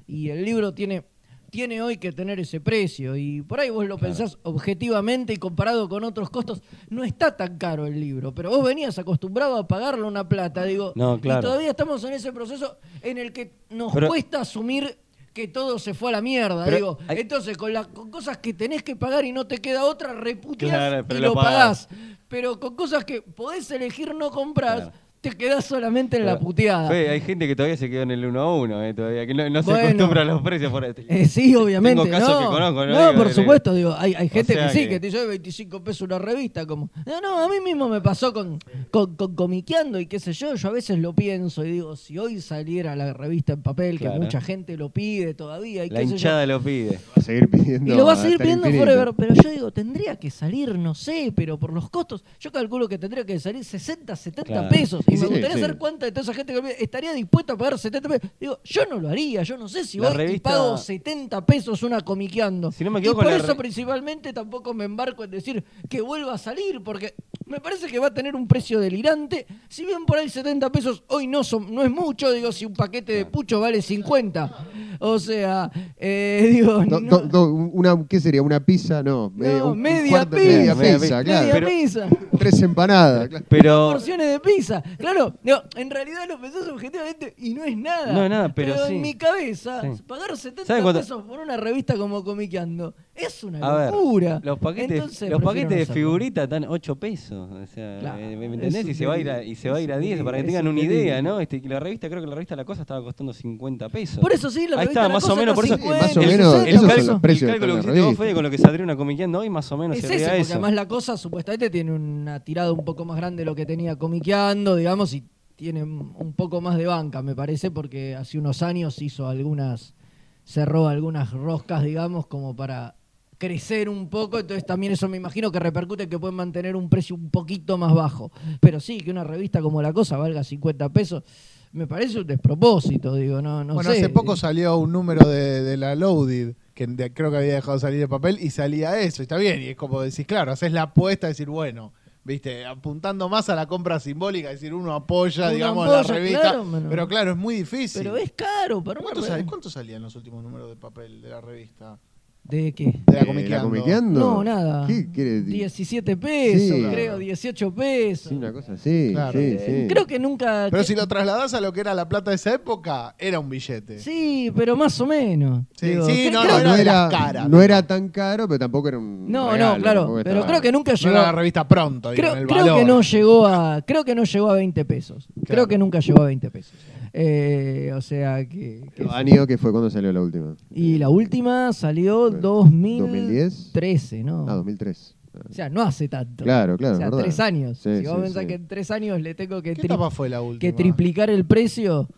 y el libro tiene tiene hoy que tener ese precio y por ahí vos lo pensás objetivamente y comparado con otros costos no está tan caro el libro, pero vos venías acostumbrado a pagarle una plata, digo, No, claro. y todavía estamos en ese proceso en el que nos Pero- cuesta asumir que todo se fue a la mierda, Pero digo. hay- Entonces, con, las con cosas que tenés que pagar y no te queda otra, reputeás Claro, y lo lo pagás. pagás. Pero con cosas que podés elegir no comprar, Claro. Te quedás solamente en la puteada. Fe, hay gente que todavía se quedó en el 1 a 1, eh, todavía, que no, no se Bueno. acostumbra a los precios por este. Eh, sí, obviamente. Tengo casos no, que conozco, ¿no? No, Digo, por de- supuesto, digo, hay, hay gente sea que sí, que- que te dice 25 pesos una revista, como. No, no, a mí mismo me pasó con, con, con comiqueando y qué sé yo, yo a veces lo pienso y digo, si hoy saliera la revista en papel, Claro. que mucha gente lo pide todavía y La qué sé yo, hinchada lo pide. Va a seguir pidiendo y lo va a seguir pidiendo infinito. forever, pero yo digo, tendría que salir, no sé, pero por los costos, yo calculo que tendría que salir 60, 70 Claro. pesos. Y Sí, me gustaría sí. saber cuánta de toda esa gente que estaría dispuesta a pagar 70 pesos. Digo, yo no lo haría, yo no sé si La voy y revista- pago 70 pesos una comiqueando. Si no me y por eso re- principalmente tampoco me embarco en decir que vuelva a salir, porque me parece que va a tener un precio delirante. Si bien por ahí 70 pesos hoy no son, no es mucho, digo, si un paquete de pucho vale 50. O sea, eh, digo, no- una, ¿Qué sería? ¿Una pizza? No, eh, no, un- un media cuarto- pizza. Media Media pizza, claro. media Pero- pizza. Tres empanadas. claro. Pero. porciones de pizza. Claro, digo, en realidad lo pensás objetivamente y no es nada. No es nada, pero sí. en mi cabeza, Sí. pagar 70 ¿Saben cuánto- pesos por una revista como Comiqueando es una A ver, locura. los paquetes, Entonces, los paquetes no de hacerlo. figuritas están 8 pesos. O sea, Claro, ¿me, entendés? Y se va a ir a, y se va a, ir a un 10 para que tengan una idea. ¿no? Este, la revista, creo que la revista La Cosa estaba costando 50 pesos. Por eso sí, la Ahí revista está, La más o Cosa menos, por está eso- 50, más o el, menos, el los precios el cálculo que hiciste vos. Fede, con lo que saldría una comiqueando hoy, más o menos Es sería ese, porque eso. además la cosa supuestamente tiene una tirada un poco más grande de lo que tenía comiqueando, digamos, y tiene un poco más de banca, me parece, porque hace unos años hizo algunas, cerró algunas roscas, digamos, como para crecer un poco, entonces también eso me imagino que repercute en que pueden mantener un precio un poquito más bajo. Pero sí, que una revista como La Cosa valga 50 pesos, me parece un despropósito, digo, no, no bueno, sé. hace poco salió un número de, de la Loaded, que de- creo que había dejado salir de papel, y salía eso, y está bien, y es como decís, claro, haces la apuesta, decir, bueno, viste, apuntando más a la compra simbólica, es decir, uno apoya, Uno digamos, la apoya, revista, claro, mano. pero claro, es muy difícil. Pero es caro para ¿Cuánto, revista. sal- cuánto salían los últimos números de papel de la revista? ¿De qué? De la Eh, comiqueando. comiqueando? No, nada. ¿Qué quiere decir? 17 pesos, Sí. creo, 18 pesos. Sí, una cosa así. Claro. sí, Eh, sí. Creo que nunca. Pero que- si lo trasladás a lo que era la plata de esa época, era un billete. Sí, pero más o menos. Sí, sí, cre- no, creo- no, era de las caras. no era tan caro, pero tampoco era un. No, regalo, no, claro. tampoco Pero estaba- creo que nunca No llegó. era la revista pronto, digo, creo el creo valor. que no llegó a. Creo que no llegó a 20 pesos. Creo Claro. que nunca llegó a 20 pesos. Eh, o sea que. que- Año que fue cuando salió la última. y la última salió Fue 2013, 2010. ¿no? Ah, 2003. O sea, no hace tanto. Claro, claro, O sea, verdad. tres años. Sí, si vos sí, pensás sí. que en tres años le tengo que, ¿Qué tri- fue la que triplicar el precio,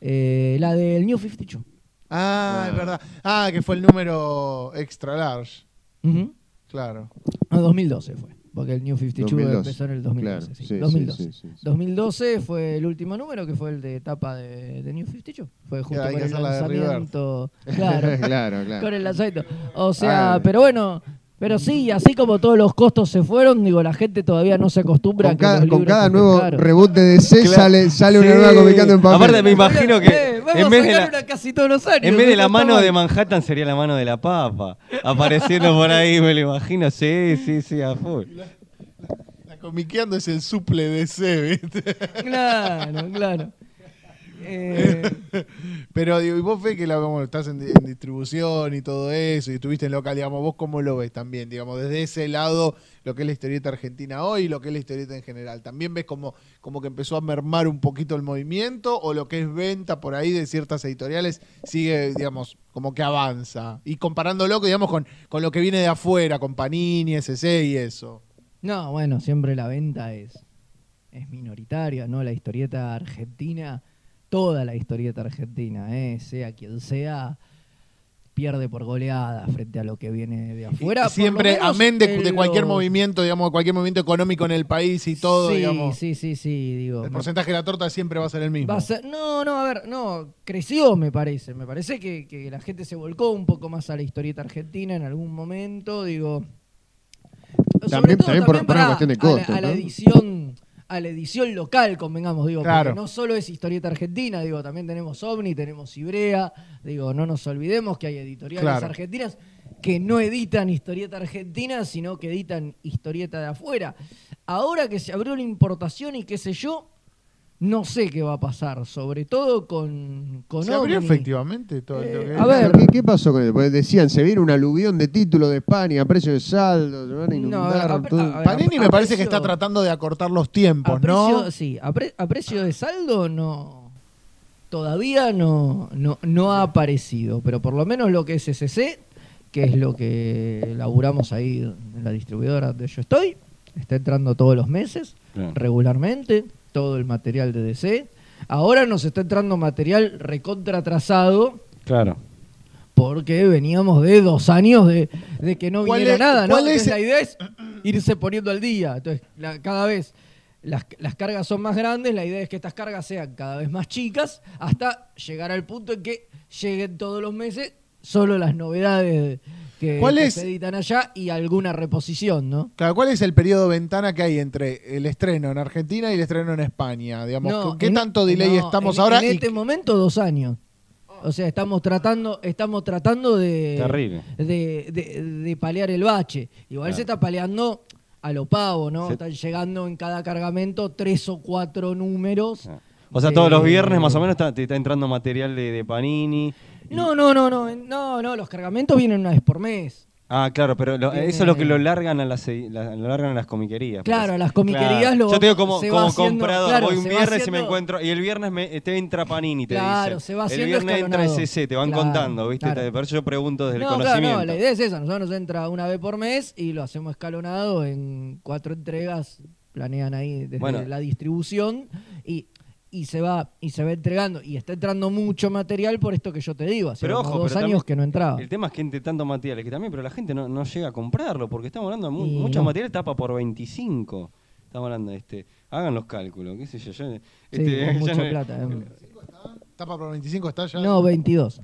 eh, la del New 52. Ah, es Ah. verdad. Ah, que fue el número extra large. Ujú. Claro. No, 2012 fue, porque el New 52 2012. empezó en el 2012. Claro, sí, sí, sí, 2012. sí, sí, sí. 2012 fue el último número, que fue el de etapa de, de New 52. Fue justo con el la lanzamiento. Claro, claro, claro. con el lanzamiento. O sea, Ah. pero bueno, Pero sí, así como todos los costos se fueron, digo, la gente todavía no se acostumbra Con a que cada, los con cada nuevo caro. reboot de DC Claro. sale, sale una nueva comicando en papel. Aparte me imagino que Eh, vamos en a vez de sacar la, una casi todos los años. en vez de la mano de Manhattan sería la mano de la papa. Apareciendo por ahí, me lo imagino. Sí, sí, sí, a full. La comiqueando es el suple de C, ¿viste? Claro, claro. Eh, Pero digo, y vos ves que la, bueno, estás en, en distribución y todo eso, y estuviste en local, digamos, vos cómo lo ves también, digamos, desde ese lado, lo que es la historieta argentina hoy y lo que es la historieta en general. ¿También ves como, como que empezó a mermar un poquito el movimiento o lo que es venta por ahí de ciertas editoriales sigue, digamos, como que avanza? Y comparándolo, digamos, con, con lo que viene de afuera, con Panini, SC y eso. no, bueno, siempre la venta es, es minoritaria, ¿no? La historieta argentina, toda la historieta argentina, ¿eh? sea quien sea, pierde por goleada frente a lo que viene de afuera. Siempre, amén de, cualquier movimiento, digamos, de cualquier movimiento económico en el país y todo, sí, digamos. Sí, sí, sí, digo. El me- porcentaje de la torta siempre va a ser el mismo. Va a ser- no, no, a ver, no, creció me parece. Me parece que, que la gente se volcó un poco más a la historieta argentina en algún momento, digo. También- también por- por una cuestión de a la- costos, A la, ¿no? edición, a la edición local, convengamos, digo, Claro. porque no solo es historieta argentina, digo, también tenemos OVNI, tenemos Ibrea, digo, no nos olvidemos que hay editoriales Claro. argentinas que no editan historieta argentina, sino que editan historieta de afuera. Ahora que se abrió la importación y qué sé yo, no sé qué va a pasar, sobre todo con, con ¿Se abrió OVNI. efectivamente todo Eh, lo que a ver. ¿Qué, qué pasó con él? Porque decían, se viene un aluvión de títulos de España a precio de saldo, se van a No, inundar. a ver, todo. a ver, Panini a me parece que precio- está tratando de acortar los tiempos, a precio, ¿no? Sí, a, pre- a precio de saldo no. Todavía no, no, no ha aparecido, pero por lo menos lo que es SC, que es lo que laburamos ahí en la distribuidora donde yo estoy, está entrando todos los meses, regularmente, todo el material de DC. Ahora nos está entrando material recontra atrasado Claro. porque veníamos de dos años de, de que no ¿Cuál viniera es- nada, ¿no? cuál es- la idea es irse poniendo al día. Entonces, la- cada vez las, las cargas son más grandes, la idea es que estas cargas sean cada vez más chicas hasta llegar al punto en que lleguen todos los meses solo las novedades que, ¿Cuál que es? se editan allá y alguna reposición, ¿no? Claro, ¿cuál es el periodo ventana que hay entre el estreno en Argentina y el estreno en España? Digamos, No, ¿con ¿qué en- tanto delay no, estamos en- ahora? En y- este momento, dos años. O sea, estamos tratando, estamos tratando de, Terrible. de, de- de paliar el bache. Igual Claro. se está paleando a lo pavo, ¿no? Se- Están llegando en cada cargamento tres o cuatro números. Ah. O sea, todos los viernes más o menos está, te está entrando material de, de Panini. No, no, no, no, no, no, los cargamentos vienen una vez por mes. Ah, claro, pero lo- Viene- eso es lo que lo largan a las, la- lo largan a las comiquerías. Claro, parece. a las comiquerías Claro. lo Yo te digo como, se va como haciendo- comprador, claro, voy un se va viernes y me haciendo- encuentro, y el viernes me, te entra Panini, te Claro, dice. se va el haciendo viernes entra escalonado. SC, te van Claro, contando, ¿viste? claro. Por eso yo pregunto desde no, el claro, conocimiento. no, la idea es esa. Nosotros nos entra una vez por mes y lo hacemos escalonado en cuatro entregas. Planean ahí desde Bueno. la distribución y, y se va y se va entregando. Y está entrando mucho material por esto que yo te digo. Hace Pero ojo, dos pero años también- que no entraba. El tema es que entre tanto material, que también, pero la gente no, no llega a comprarlo, porque estamos hablando de mu- Y mucho no. material tapa por 25. Estamos hablando de este. Hagan los cálculos, qué sé yo. yo Sí, este, es mucha no- plata. eh. ¿Tapa por 25 está ya? No, 22.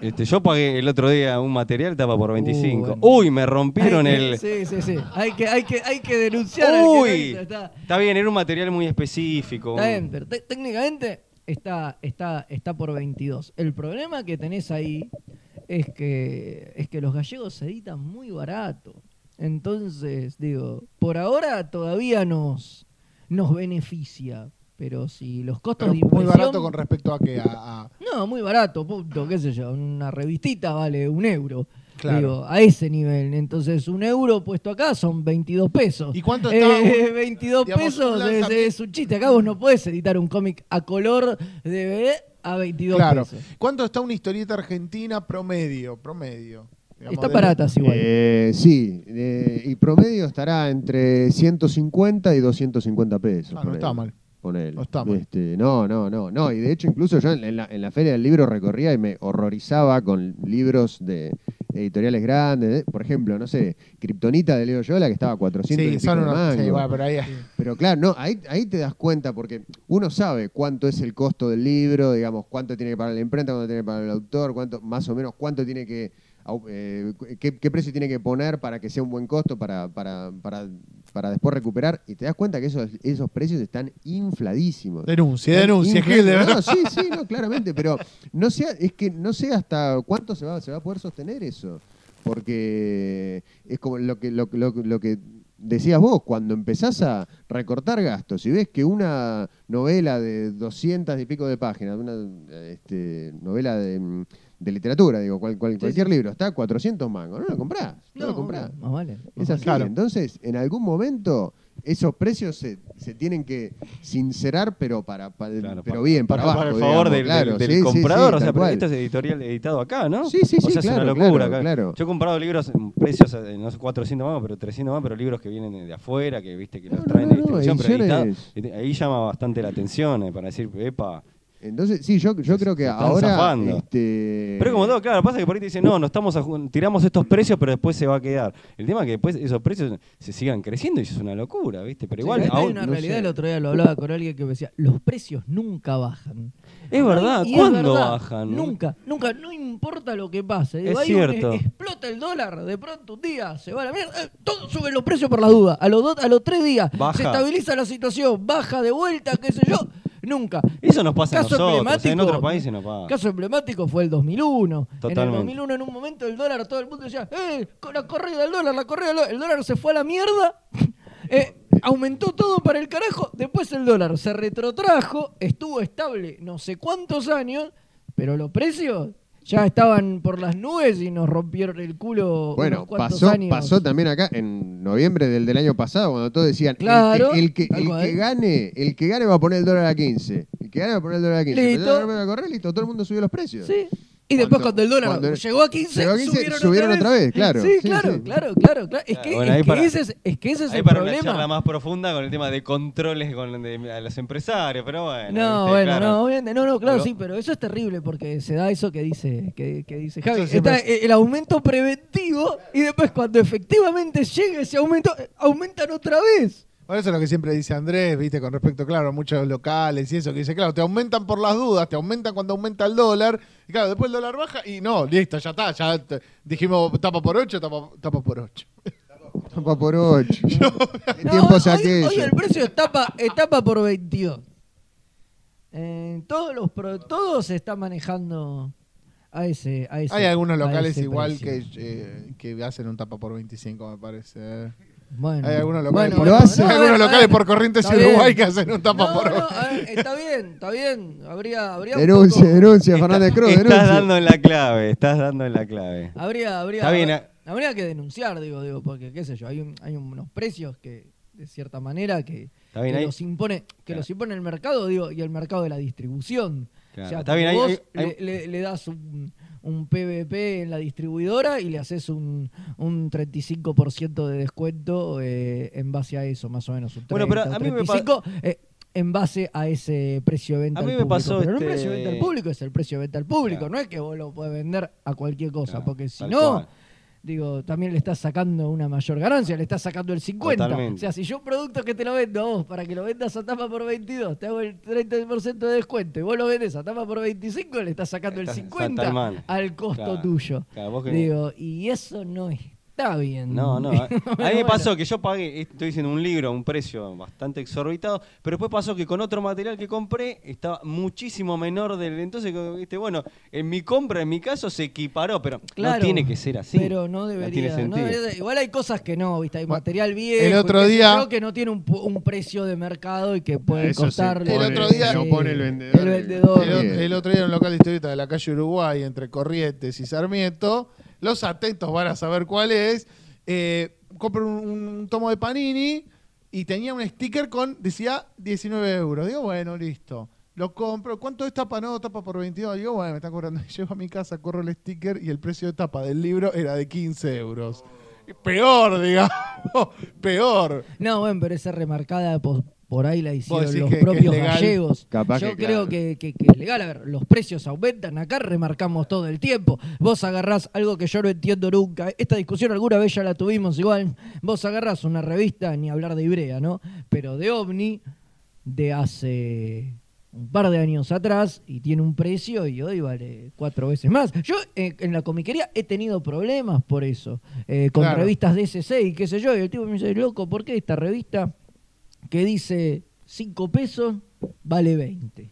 Este, yo pagué el otro día un material tapa por 25. bueno. Uy, me rompieron que- el. Sí, sí, sí. Hay que, hay que, hay que denunciar. al que no Uy, hizo, está- está bien, era un material muy específico. Está bien, pero técnicamente está, está, está por 22. El problema que tenés ahí es que, es que los gallegos se editan muy barato. Entonces, digo, por ahora todavía nos, nos beneficia. Pero si los costos Pero de muy impresión... barato con respecto a que a, a- No, muy barato, punto, qué sé yo. Una revistita vale un euro. Claro. Digo, a ese nivel. Entonces, un euro puesto acá son 22 pesos. ¿Y cuánto está Eh, un- 22 digamos, pesos un es, es un chiste. Acá vos no podés editar un cómic a color de DVD a 22 Claro. pesos. ¿Cuánto está una historieta argentina promedio? Promedio. digamos, Está baratas igual. Eh, sí, eh, y promedio estará entre 150 y 250 pesos. Ah, no está mal. Ponele. No. Este, no, no, no, no. Y de hecho, incluso yo en la, en la feria del libro recorría y me horrorizaba con libros de editoriales grandes. de- por ejemplo, no sé, Kryptonita de Leo Yola, que estaba a 400 y Sí, son de unos. Sí, bueno, pero ahí. Pero claro, no, ahí, ahí te das cuenta porque uno sabe cuánto es el costo del libro, digamos, cuánto tiene que pagar la imprenta, cuánto tiene que pagar el autor, cuánto, más o menos cuánto tiene que qué, qué precio tiene que poner para que sea un buen costo para, para, para, para después recuperar. Y te das cuenta que esos, esos precios están infladísimos. Denuncia, denuncia, Gil, de No, verdad. sí, sí, no, claramente, pero no sé, es que no sé hasta cuánto se va, se va a poder sostener eso. Porque es como lo que, lo, lo- lo que decías vos, cuando empezás a recortar gastos y ves que una novela de 200 y pico de páginas, una este, novela de, mm, de literatura, digo, cual- cual- cualquier libro, está a 400 mangos, no lo comprás, no, lo comprás. más vale. Es así. Claro. Entonces, en algún momento, esos precios se, se tienen que sincerar, pero para, para- Claro, pero bien, para, abajo. para el favor digamos, del, claro. del- Sí, del sí, comprador. sí, o sea, porque esto es editorial editado acá, ¿no? Sí, sí, o sí, sea, es claro, una locura. claro, acá. claro. Yo he comprado libros en precios, eh, no sé, 400 más, pero 300 más, pero libros que vienen de afuera, que viste que No, los traen no, de no, distribución, pero. Ahí llama bastante la atención eh, para decir, epa. Entonces, sí, yo, yo creo que están ahora. zafando. Este, Pero como todo, claro, pasa que por ahí te dicen, no, no estamos a tiramos estos precios, pero después se va a quedar. El tema es que después esos precios se sigan creciendo y eso es una locura, ¿viste? Pero igual, hay, hay aún- una no realidad, sé. el otro día lo hablaba con alguien que me decía, los precios nunca bajan. es verdad, Y es ¿cuándo verdad, bajan? Nunca, nunca, no importa lo que pase. Es hay un- cierto. explota el dólar, de pronto un día se va a la mierda, eh, todo sube los precios por la duda. A los, dos- a los tres días Baja. se estabiliza la situación, baja de vuelta, qué sé yo. Nunca. Eso nos pasa a nosotros, en otros países no pasa. Caso emblemático fue el 2001. En el Totalmente. 2001, en un momento, el dólar, todo el mundo decía, ¡eh! con La corrida del dólar, la corrida del dólar. El dólar se fue a la mierda. eh, aumentó todo para el carajo. Después el dólar se retrotrajo, estuvo estable no sé cuántos años, pero los precios ya estaban por las nubes y nos rompieron el culo Bueno, unos cuantos pasó, años. pasó también acá en noviembre del, del año pasado, cuando todos decían, el que- Claro, el, que, el cual. que gane, el que gane va a poner el dólar a 15. El que gane va a poner el dólar a 15. Listo. El dólar va a correr, listo, todo el mundo subió los precios. Sí. Y después Cuando- el dólar cuando- llegó a 15, llegó a 15, subieron, subieron otra, otra vez. claro. Sí, Sí, claro, sí. claro, claro, claro. Es que, Bueno, es que para- ese es, es que ese es el para una problema. charla más profunda con el tema de controles con, de, a los empresarios, pero bueno. No, ¿viste? bueno, Claro. no, obviamente, no, no, claro, Pero- sí, pero eso es terrible porque se da eso que dice, que, que dice Javi. Está el aumento preventivo y después cuando efectivamente llega ese aumento, eh, aumentan otra vez. Por eso es lo que siempre dice Andrés, viste, con respecto, claro, a muchos locales y eso, que dice, claro, te aumentan por las dudas, te aumentan cuando aumenta el dólar, y claro, después el dólar baja y no, listo, ya está, ya te- dijimos tapa por 8, tapa, tapa por 8. Tapa por 8. ¿Qué No, tiempos hoy, el precio tapa, tapa por 22. Eh, todos los pro- todo se está manejando a ese, a ese Hay algunos locales igual precio. que, eh, que hacen un tapa por 25, me parece. Eh. Bueno, Hay algunos locales, bueno, por, lo bueno, hacen. hay no, algunos a locales ver, por Corrientes y Uruguay bien. que hacen un tapa No, por no, 8. a ver, está bien, está bien. Habría, habría un Denuncia, poco- denuncia, Fernández Cruz, Estás denuncia. dando en la clave, estás dando en la clave. Habría, habría, Está bien, habría, habría que denunciar, digo, digo, porque qué sé yo, hay, un- hay unos precios que, de cierta manera, que, los impone, que Claro. los impone el mercado, digo, y el mercado de la distribución. Claro, O sea, está bien, vos le- le das un, un PVP en la distribuidora y le haces un, un 35% de descuento eh, en base a eso, más o menos. Un 30, Bueno, pero a mí me pa- 35, eh, en base a ese precio de venta A al mí me pasó Pero el este- precio de venta al público es el precio de venta al público, Claro. no es que vos lo puedes vender a cualquier cosa, Claro, porque si no, cual. Digo, también le estás sacando una mayor ganancia, le estás sacando el 50. Totalmente. O sea, si yo un producto que te lo vendo a vos para que lo vendas a tapa por 22, te hago el 30% de descuento y vos lo vendes a tapa por 25, le estás sacando el Estás- 50 está mal. al costo Claro, tuyo. claro, Digo, y eso no está bien. No, no. A, a mí me pasó que yo pagué, estoy diciendo un libro a un precio bastante exorbitado, pero después pasó que con otro material que compré estaba muchísimo menor del. Entonces, viste, bueno, en mi compra, en mi caso, se equiparó, pero Claro, no tiene que ser así. Pero no debería. no sentido. debería- igual hay cosas que no, ¿viste? Hay Bueno, material viejo. el otro día- que no tiene un, pu- un precio de mercado y que puede costarle. El otro día- pone el vendedor. El vendedor. El, o- el otro día en un local de historieta de la calle Uruguay, entre Corrientes y Sarmiento, los atentos van a saber cuál es. Eh, compro un, tomo de Panini y tenía un sticker con, decía 19 euros. Digo, bueno, listo. Lo compro. ¿Cuánto es tapa? No, tapa por 22. Digo, bueno, me están cobrando. Llego a mi casa, corro el sticker y el precio de tapa del libro era de 15 euros. Peor, digamos. Peor. No, bueno, pero esa remarcada por, ahí la hicieron los que- propios gallegos. Capaz Yo que, creo claro. que, que- que es legal. A ver, los precios aumentan. Acá remarcamos todo el tiempo. Vos agarrás algo que yo no entiendo nunca. Esta discusión alguna vez ya la tuvimos igual. Vos agarrás una revista, ni hablar de Ibrea, ¿no? Pero de OVNI, de hace un par de años atrás y tiene un precio y hoy vale cuatro veces más. Yo eh, en la comiquería he tenido problemas por eso, eh, con Claro. revistas DC y qué sé yo, y el tipo me dice, loco, ¿por qué esta revista que dice 5 pesos vale 20?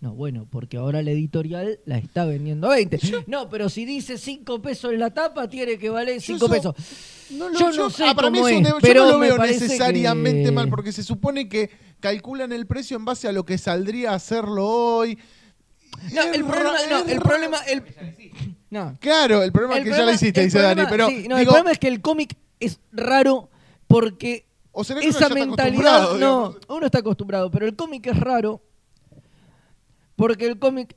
No, bueno, porque ahora la editorial la está vendiendo a 20. No, pero si dice 5 pesos en la tapa, tiene que valer 5 eso- pesos. No, Yo no sé ah, para mí es pero yo no lo veo necesariamente que- mal, porque se supone que calculan el precio en base a lo que saldría a hacerlo hoy. No, el problema, no, el problema, el, no, Claro, el problema El es que ya lo hiciste, dice problema- Dani, pero sí, no, el problema es que el cómic es raro porque o será que uno esa mentalidad, no, digamos. uno está acostumbrado, pero el cómic es raro porque el cómic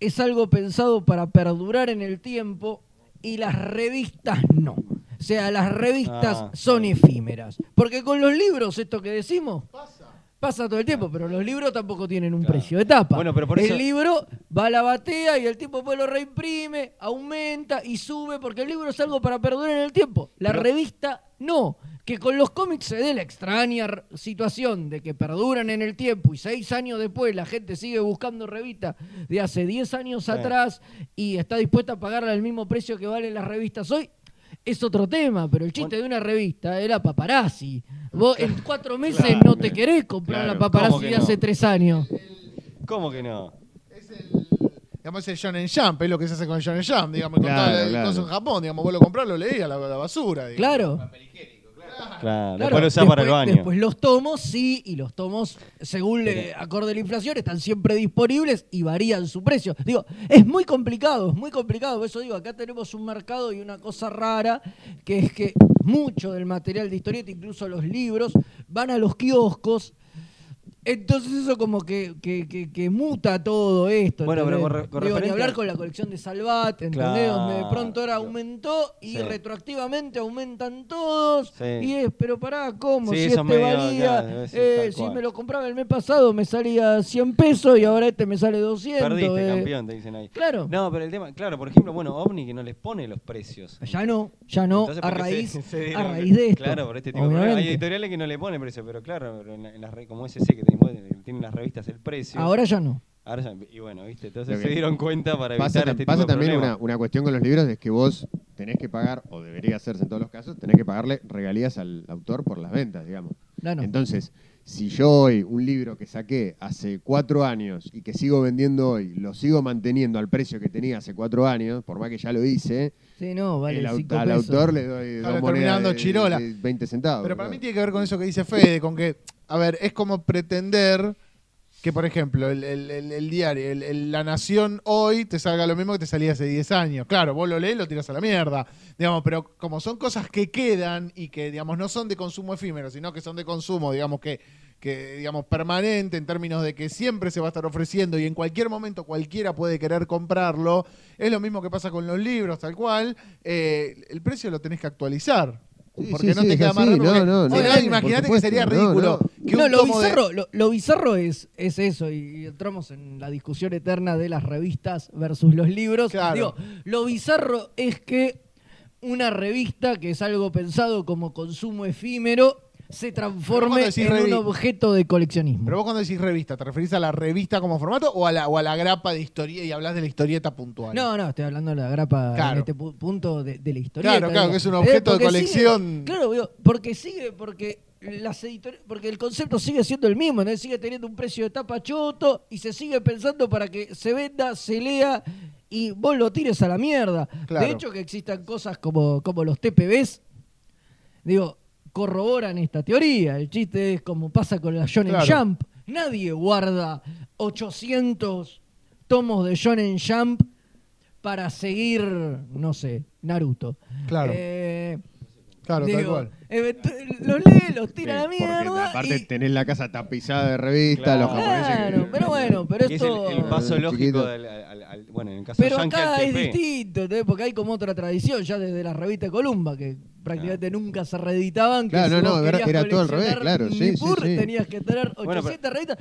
es algo pensado para perdurar en el tiempo y las revistas no. O sea, las revistas Ah. son efímeras. Porque con los libros, esto que decimos, pasa todo el tiempo, pero los libros tampoco tienen un Claro. precio de tapa. Bueno, pero por el eso- libro va a la batea y el tipo después lo reimprime, aumenta y sube, porque el libro es algo para perdurar en el tiempo. La Pero- revista no. Que con los cómics se dé la extraña situación de que perduran en el tiempo y seis años después la gente sigue buscando revistas de hace 10 años Sí. atrás y está dispuesta a pagarle al mismo precio que valen las revistas hoy. Es otro tema, pero el chiste de una revista era paparazzi. Vos en cuatro meses Claro. no te querés comprar Claro. la paparazzi ¿Cómo que de no? hace tres años. ¿Cómo que no? Es el, digamos, el Shonen Jump, es lo que se hace con el Shonen Jump, digamos, con Claro, todo el claro. en Japón, digamos, vos lo comprás, lo leías, la, la basura. digamos. Claro. Claro, Claro, después lo para el baño. Después los tomos, sí, y los tomos, según le acorde la inflación, están siempre disponibles y varían su precio. Digo, es muy complicado, es muy complicado. Por eso digo, acá tenemos un mercado y una cosa rara, que es que mucho del material de historieta, incluso los libros, van a los kioscos. Entonces eso como que, que, que- que muta todo esto. Bueno, pero ¿entendés? con re- con Digo, ni hablar a- con la colección de Salvat, ¿entendés? Claro, Donde de pronto ahora claro. aumentó y Sí. retroactivamente aumentan todos. Sí. Y es, pero pará, ¿cómo? Sí, si este medio, valía, claro, eh, si me lo compraba el mes pasado me salía 100 pesos y ahora este me sale 200. Perdiste, eh. campeón, te dicen ahí. Claro. No, pero el tema, claro, por ejemplo, bueno, OVNI que no les pone los precios. Ya no, ya no, Entonces, a ¿por qué raíz, se- se a raíz de esto. Claro, por este tipo de. Hay editoriales que no le ponen precio, pero claro, pero en la- en las re- como SC que tienen las revistas el precio. Ahora ya no. Ahora ya- y bueno, viste, entonces se dieron cuenta para evitar Pasa, este pasa tipo de también una, una cuestión con los libros, es que vos tenés que pagar, o debería hacerse en todos los casos, tenés que pagarle regalías al autor por las ventas, digamos. Ya no. Entonces, si yo hoy un libro que saqué hace cuatro años y que sigo vendiendo hoy, lo sigo manteniendo al precio que tenía hace cuatro años, por más que ya lo hice, Sí, no, vale el au- 5 al pesos. autor le doy dos monedas terminando de, chirola. de 20 centavos. Pero para mí tiene que ver con eso que dice Fede, con que, a ver, es como pretender que, por ejemplo, el, el- diario, La Nación hoy te salga lo mismo que te salía hace 10 años. Claro, vos lo lees, lo tiras a la mierda. Digamos, pero como son cosas que quedan y que, digamos, no son de consumo efímero, sino que son de consumo, digamos, que, que digamos, permanente en términos de que siempre se va a estar ofreciendo y en cualquier momento cualquiera puede querer comprarlo, es lo mismo que pasa con los libros, tal cual. eh, el precio lo tenés que actualizar. Sí, Porque sí, no sí, te queda más no, no, no, no, imagínate que sería ridículo no. que un lo tomo de- bizarro, lo, lo bizarro es, es eso, y entramos en la discusión eterna de las revistas versus los libros. Claro. Digo, lo bizarro es que una revista, que es algo pensado como consumo efímero, se transforme en un objeto de coleccionismo. Pero vos cuando decís revista, ¿te referís a la revista como formato o a la, o a la grapa de historia y hablas de la historieta puntual? No, no, estoy hablando de la grapa Claro. en este pu- punto de, de la historia. Claro, claro, que es un objeto de colección. claro, digo, porque sigue, porque las porque el concepto sigue siendo el mismo, ¿no? sigue teniendo un precio de tapa choto y se sigue pensando para que se venda, se lea y vos lo tires a la mierda. Claro. De hecho, que existan cosas como, como los TPBs, digo, corroboran esta teoría. El chiste es como pasa con la Shonen Claro. Jump. Nadie guarda 800 tomos de Shonen Jump para seguir, no sé, Naruto. Claro. Eh, claro, tal cual. eventu- los lee, los tira a la porque mierda. aparte y- tenés la casa tapizada de revistas, Claro. los japoneses que- pero bueno, pero Que es el, esto... el paso Eh, lógico del, al- al- bueno, en el caso Pero de Yankee acá al es TP. Distinto, ¿entendés? porque hay como otra tradición ya desde la revista Columba, que prácticamente nunca se reeditaban. que Claro, no, era- todo al revés, claro, sí, sí, Nippur, sí. tenías que tener 800 Bueno, pero- revistas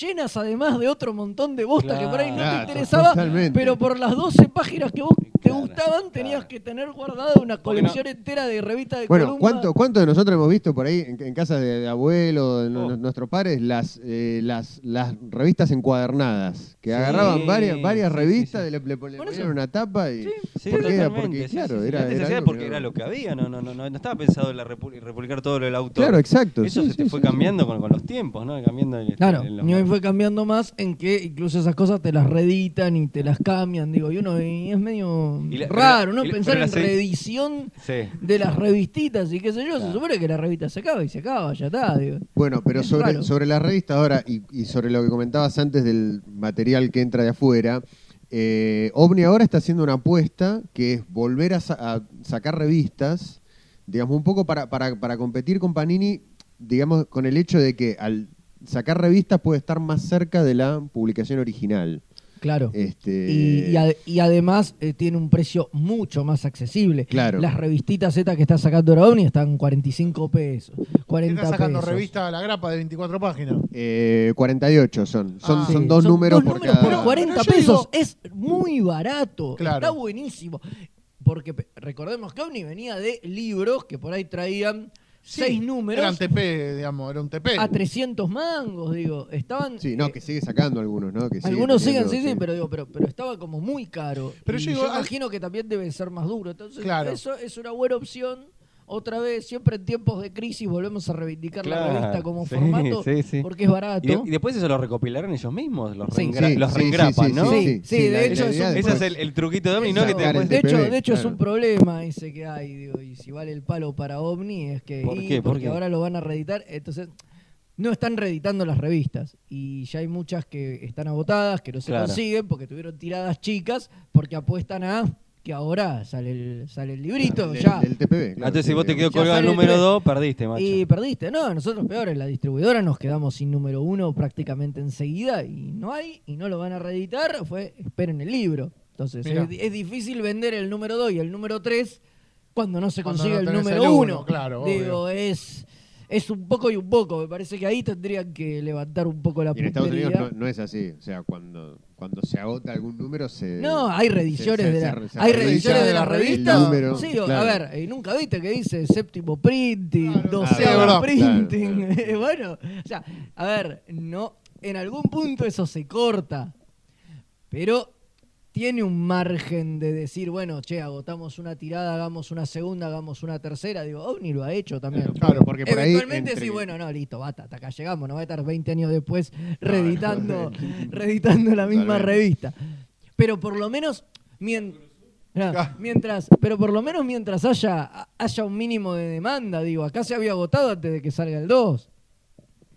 llenas además de otro montón de bosta que por ahí no Claro, te interesaba, totalmente. pero por las 12 páginas que vos te gustaban tenías claro. que tener guardada una no- colección entera de revistas de Bueno, columna. ¿cuánto, ¿cuánto de nosotros hemos visto por ahí en, en casa de, de abuelo, de Oh. nuestros padres, las, eh, las, las revistas encuadernadas? Que Sí, agarraban varias, varias sí, revistas, le, le- le ponían una tapa y... Sí, ¿Por qué? totalmente, Porque, claro, sí, sí. era, Antes se era hacía algo porque que- era lo que había, no, no, no, no estaba pensado en la repu- republicar todo el autor. Claro, exacto. Eso sí, se te sí, fue sí, cambiando con, con los tiempos, ¿no? Cambiando el, Claro, y hoy fue cambiando más en que incluso esas cosas te las reeditan y te las cambian, digo, y uno y es medio Y la- raro, ¿no? la- Pensar en reedición Sí. de las revistitas y qué sé yo, se supone que la revista se acaba y se acaba, ya está, digo. Bueno, pero Es sobre, raro. sobre la revista ahora y, y sobre lo que comentabas antes del material que entra de afuera, eh, OVNI ahora está haciendo una apuesta que es volver a, sa- a sacar revistas, digamos, un poco para, para, para competir con Panini, digamos, con el hecho de que al sacar revistas puede estar más cerca de la publicación original. Claro. Este, Y, y ade- y además eh, tiene un precio mucho más accesible. Claro. Las revistitas Z que está sacando ahora Omni están 45 pesos, 40 Está sacando pesos. revista a la grapa de 24 páginas. eh, 48 son, son, Ah, son Sí, dos números por números cada... por 40 Pero yo pesos. digo- Es muy barato. Claro. Está buenísimo. Porque recordemos que Omni venía de libros que por ahí traían Sí, seis números Eran TP, digamos, era un TP. a 300 mangos, digo. Estaban. Sí, no, eh, que sigue sacando algunos, ¿no? Que sigue algunos siguen, sí, sí, pero digo, pero, pero estaba como muy caro. Pero Y yo digo, al- imagino que también debe ser más duro. Entonces, Claro. eso es una buena opción. Otra vez, siempre en tiempos de crisis volvemos a reivindicar la revista como sí, formato sí, sí. porque es barato. Y, de- y después eso lo recopilaron ellos mismos, los, Sí. reengra- Sí, los sí, reengrapan, sí, ¿no? Sí, sí, de hecho es un- Ese es el, el truquito de Omni, ¿no? Que te de hecho, de hecho es un problema ese que hay, digo, y si vale el palo para Omni es que ¿Por y qué? ¿Por porque qué? ahora lo van a reeditar, entonces no están reeditando las revistas y ya hay muchas que están agotadas, que no se Claro. consiguen porque tuvieron tiradas chicas, porque apuestan a que ahora sale el sale el librito, Del- ya. del TPB. claro, Antes si vos te quedó colgado el el número tres. 2, perdiste, macho. Y perdiste, no, nosotros peor, en la distribuidora nos quedamos sin número uno prácticamente enseguida y no hay, y no lo van a reeditar, fue esperen el libro. Entonces es, es difícil vender el número 2 y el número 3 cuando no se Cuando consigue no el número el 1. uno, claro, Digo, es, es un poco y un poco. Me parece que ahí tendrían que levantar un poco la Y en Estados Unidos puntería. no, no es así. O sea, cuando, cuando se agota algún número, se. No, hay reediciones se- de la, se hay reediciones de la las revista. sí, o- claro. a ver, eh, nunca viste que dice séptimo printing, Claro, doceavo claro, printing. claro, bueno, o sea, a ver, no, en algún punto eso se corta, pero tiene un margen de decir, bueno, che, agotamos una tirada, hagamos una segunda, hagamos una tercera. Digo, OVNI lo ha hecho también. Claro, porque por ahí. Eventualmente entre- sí, bueno, no, listo, basta, hasta acá llegamos, no va a estar 20 años después reeditando, reeditando la misma Totalmente. revista. Pero por lo menos, mien- Mirá, mientras, pero por lo menos mientras haya, haya un mínimo de demanda, digo, acá se había agotado antes de que salga el 2.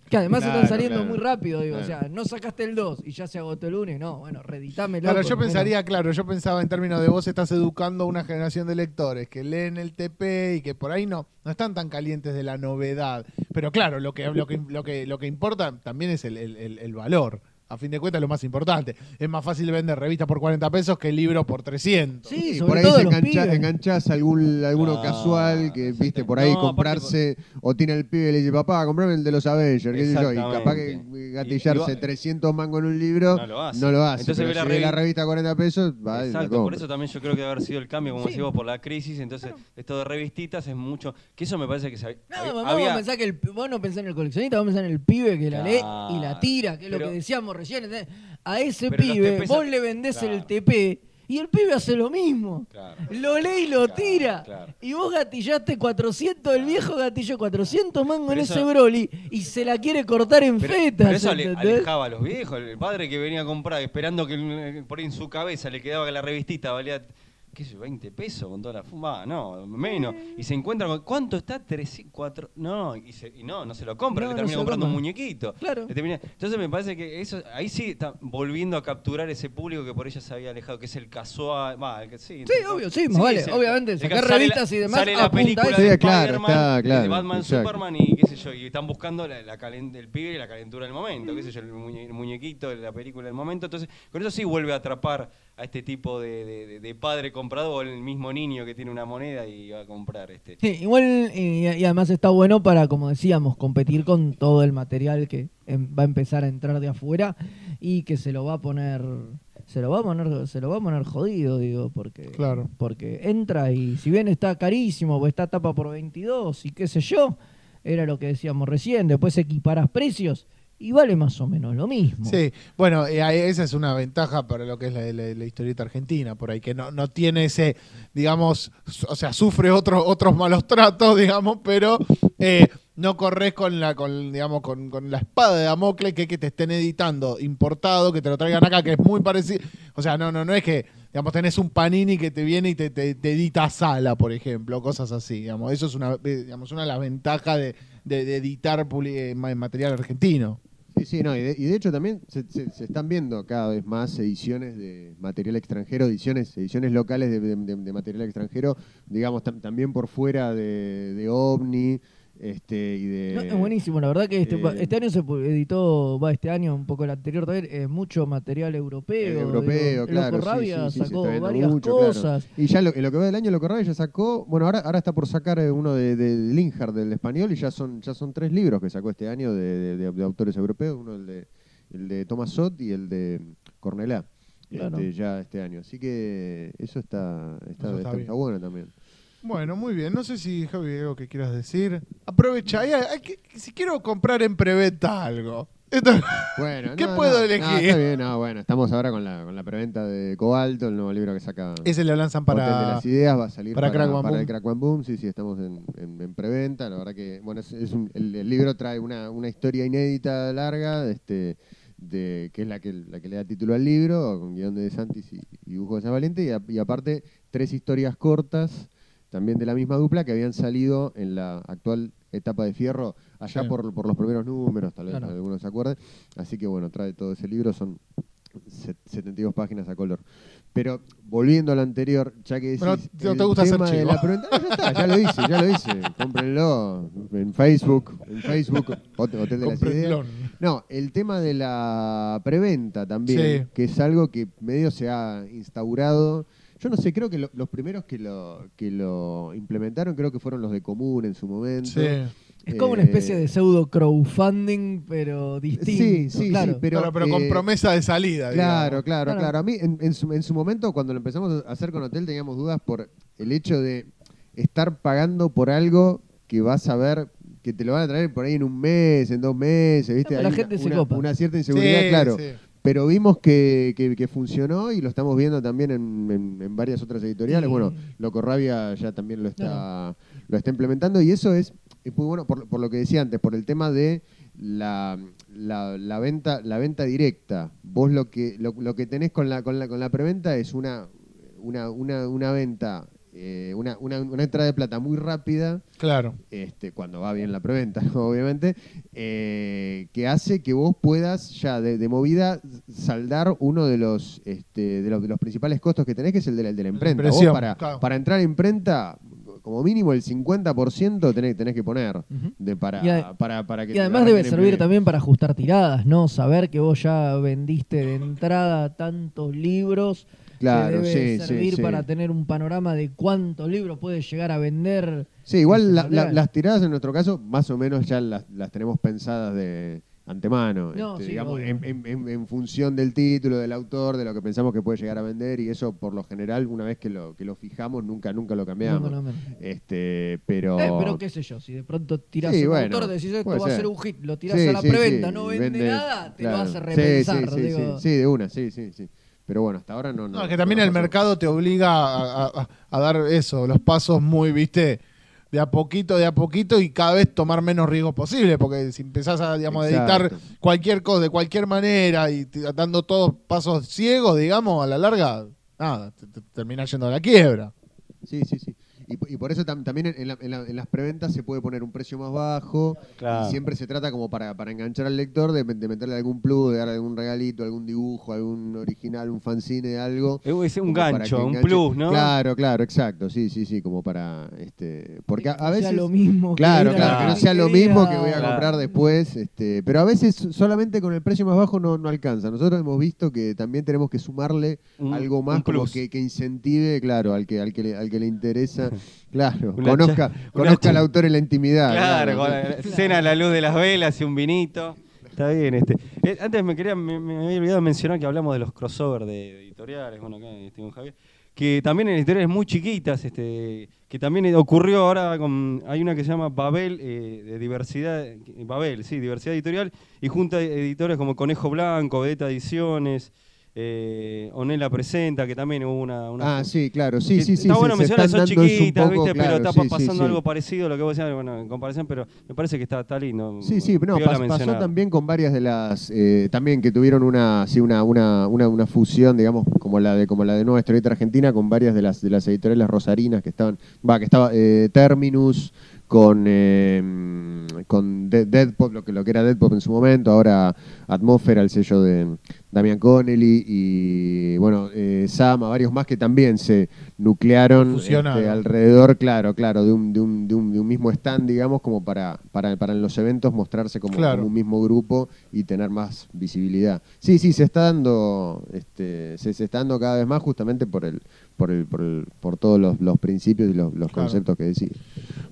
Que además Claro, están saliendo claro. muy rápido, digo, Claro. o sea, no sacaste el 2 y ya se agotó el 1 y no, bueno, reeditámelo. Claro, yo lo menos. pensaría, claro, yo pensaba en términos de vos estás educando a una generación de lectores que leen el TP y que por ahí no, no están tan calientes de la novedad. Pero claro, lo que, lo que, lo que, lo que importa también es el, el- el- el valor. A fin de cuentas, lo más importante. Es más fácil vender revistas por 40 pesos que libros por 300. Sí, Y sobre por ahí todo se los engancha, pibes. enganchás algún, alguno Ah, casual que, viste, por ahí No, aparte comprarse, o tiene el pibe y le dice, papá, comprame el de los Avengers, qué sé yo, y capaz que Exactamente. gatillarse Y- y va- 300 mangos en un libro, No lo hace. no lo hace. Entonces pero ve la si ve la revi- revista a 40 pesos, va y la Exacto, por compra. eso también yo creo que debe haber sido el cambio, como Sí. decís vos, por la crisis. Entonces, esto de revistitas es mucho. Que eso me parece que se había- No, había- vos había- pensás que el, vos no pensás en el coleccionista, vos pensás en el pibe que la lee y la tira, que es lo que decíamos recién. ¿entendés? A ese Pero los pibe vos le vendés el. TP y el pibe hace lo mismo. Claro. Lo lee y lo Claro, tira. claro. Y vos gatillaste 400, el viejo gatilló 400 mangos Pero en eso- ese Broly y se la quiere cortar en Pero, fetas. pero eso ale- ¿entendés? alejaba a los viejos. El padre que venía a comprar, esperando que eh, por ahí en su cabeza le quedaba que la revistita valía, qué sé yo, 20 pesos con toda la fuma. No, menos. Y se encuentra con, ¿cuánto está? 3, 4. No, y, se- y no, no se lo compra, No, le termina comprando un muñequito. Claro. Termina- Entonces me parece que eso, ahí sí está volviendo a capturar ese público que por ella se había alejado, que es el casual. Va, que, sí, Sí, obvio, sí, vale. Obviamente, sacar revistas la- y demás Sale la película eso. de Sí, claro, está claro, de Batman, exacto. Superman y qué sé yo, y están buscando la, la calen- el pibe y la calentura del momento, qué sé yo, el, muñe- el muñequito de la película del momento. Entonces, con eso sí vuelve a atrapar a este tipo de, de- de padre comprador, el mismo niño que tiene una moneda y va a comprar este. Sí, igual, y, y además está bueno para, como decíamos, competir con todo el material que em- va a empezar a entrar de afuera y que se lo va a poner, se lo va a poner, se lo va a poner jodido, digo, porque, Claro. porque entra y si bien está carísimo, o está tapa por 22 y qué sé yo, era lo que decíamos recién, después equiparas precios y vale más o menos lo mismo. Sí, bueno, eh, esa es una ventaja para lo que es la, la- historieta argentina, por ahí, que no, no tiene ese, digamos, o sea, sufre otros otros malos tratos, digamos, pero eh, no corres con la, con, digamos, con, con la espada de Damocles que, que te estén editando importado, que te lo traigan acá, que es muy parecido. O sea, no, no, no es que, digamos, tenés un panini que te viene y te, te, edita Sala, por ejemplo, cosas así, digamos. Eso es una, eh, digamos, una de las ventajas de, de- editar material argentino. Sí, sí, no, y de, y de hecho también se, se- se están viendo cada vez más ediciones de material extranjero, ediciones, ediciones locales de, de- material extranjero, digamos, tam- también por fuera de OVNI este, y de... No, es buenísimo, la verdad que este, eh, este año se editó, va este año, un poco el anterior también, eh, mucho material europeo. Europeo, digo, claro. Loco sí, Rabia sí, sí, se sacó viendo varias mucho, claro. cosas. Y ya lo, que va del año, lo que Rabia ya sacó, bueno, ahora, ahora está por sacar eh, uno de, de Linhard del español y ya son, ya son tres libros que sacó este año de, de- de- de autores europeos, uno el de, el de Thomas Sott y el de Cornelá. Claro. este, ya este año. Así que eso está, está, Eso está está- está bueno también. Bueno, muy bien. No sé si, Javi, hay algo que quieras decir. Aprovecha. hay- hay que- si quiero comprar en preventa algo. Bueno, ¿Qué no, puedo no, elegir? no, está bien, no, bueno, estamos ahora con la, con la preventa de Cobalto, el nuevo libro que saca Ese lo lanzan Hotel de para. las Ideas, va a salir para para, Crack One para Boom. el Crack One Boom, sí, sí, estamos en, en- en preventa, la verdad que, bueno, es, es un- el, el libro trae una, una historia inédita larga, este, de, que es la que, la que le da título al libro, con guion de De Santis y, y dibujo de San Valente, y, a- y aparte tres historias cortas, también de la misma dupla, que habían salido en la actual etapa de Fierro, allá Sí. por, por los primeros números, tal vez Claro. algunos se acuerden, así que bueno, trae todo ese libro, son set- 72 páginas a color. Pero volviendo a lo anterior, ya que decís, Bueno, ¿no el te gusta hacer tema de chivo? la preventa- no, ya está, ya lo hice, ya lo hice. Cómprenlo en Facebook, en Facebook, Hot- Hotel de las Ideas. No, el tema de la preventa también, Sí. que es algo que medio se ha instaurado. Yo no sé, creo que lo- los primeros que lo, que lo implementaron creo que fueron los de Común en su momento. Sí. Es como una Eh, especie de pseudo crowdfunding, pero distinto. Sí, sí, claro. sí, pero, Claro, pero con eh, promesa de salida. Claro, digamos. claro, Claro. claro. A mí en, en su, en su momento, cuando lo empezamos a hacer con Hotel, teníamos dudas por el hecho de estar pagando por algo que vas a ver que te lo van a traer por ahí en un mes, en dos meses, ¿viste? La Hay gente una, se una- copa. una cierta inseguridad, Sí, claro. sí. Pero vimos que, que- que funcionó y lo estamos viendo también en, en- en varias otras editoriales. Sí. Bueno, Loco Rabia ya también lo está, lo está implementando y eso es, es muy bueno por, por lo que decía antes, por el tema de la, la- la venta la venta directa. Vos lo que lo, lo que tenés con la, con la con la preventa es una una, una, una venta, eh, una, una, una entrada de plata muy rápida Claro. este, cuando va bien la preventa, obviamente, eh, que hace que vos puedas ya de, de movida saldar uno de los, este, de los de los principales costos que tenés, que es el de la, el de la imprenta. Vos impresión, para, claro. para entrar a imprenta, como mínimo el 50% tenés, tenés que poner de para, Y para, para que Y además debe servir también para ajustar tiradas, ¿no? Saber que vos ya vendiste de entrada tantos libros. Claro, debe sí, sí, servir sí. para tener un panorama de cuántos libros puedes llegar a vender. Sí, igual la- la- las tiradas en nuestro caso, más o menos ya las, las tenemos pensadas de antemano, No, este, sí, digamos, obvio. en, en- en- función del título, del autor, de lo que pensamos que puede llegar a vender, y eso por lo general, una vez que lo, que lo fijamos, nunca, nunca lo cambiamos. No, no, no. Este, pero. Eh, pero qué sé yo, si de pronto tirás Sí, un bueno, autor, decís esto puede va a ser. ser un hit, lo tirás Sí, a la preventa, no vende, nada, te claro. lo hace repensar. Sí, sí, digo. sí, sí, de una, sí, sí, sí. Pero bueno, hasta ahora no. No, no es que también no el mercado te obliga a, a- a dar eso, los pasos muy, viste, de a poquito, de a poquito y cada vez tomar menos riesgos posible, porque si empezás a, digamos, a editar Exacto. cualquier cosa de cualquier manera y te- dando todos pasos ciegos, digamos, a la larga, nada, te, te terminás yendo a la quiebra. Sí, sí, sí. Y, y por eso tam- también en, la- en la- en las preventas se puede poner un precio más bajo. Claro. Y siempre se trata como para, para enganchar al lector de, de meterle algún plus, de darle algún regalito, algún dibujo, algún original, un fanzine, algo. Es un gancho, que un plus, ¿no? Claro, claro, exacto. Sí, sí, sí, como para. este Porque a, a Que no veces. sea lo mismo. que Claro, a claro, la que no sea lo mismo que voy a Claro. comprar después. Este, pero a veces solamente con el precio más bajo no, no alcanza. Nosotros hemos visto que también tenemos que sumarle Un- algo más como que, que incentive, claro, al que, al que le, al que le interesa. Claro, Una conozca, cha- conozca al autor en la intimidad. Claro, con la- cena a la luz de las velas y un vinito. Está bien, este. Eh, antes me quería, me, me había olvidado mencionar que hablamos de los crossover de editoriales, bueno, acá estoy con Javier, que también en editoriales muy chiquitas, este, que también ocurrió ahora con, hay una que se llama Babel, eh, de diversidad, Babel, sí, diversidad editorial, y junta editores como Conejo Blanco, Beta Ediciones, eh, Onela Presenta, que también hubo una... una Ah, sí, claro, sí, sí, sí. Está se- bueno mencionar, son chiquitas, poco, ¿viste? claro, pero está sí, pa- sí, pasando sí. algo parecido a lo que vos decías, bueno, en comparación, pero me parece que está, está lindo. Sí, sí, no, pas- pasó también con varias de las, eh, también que tuvieron una, sí, una, una, una, una fusión, digamos, como la de, como la de Nueva Historieta Argentina, con varias de las, de las editoriales rosarinas que estaban, va, que estaba eh, Terminus, con, eh, con De- Dead Pop, lo que, lo que era Dead Pop en su momento, ahora Atmósfera, el sello de Damian Connelly, y bueno, eh, Sama, varios más que también se nuclearon este, alrededor, claro, claro, de un, de un, de un, de un mismo stand, digamos, como para, para, para en los eventos mostrarse como, Claro. como un mismo grupo y tener más visibilidad. Sí, sí, se está dando, este, se, se está dando cada vez más justamente por el, por el, por el, por todos los, los principios y los, los Claro. conceptos que decía.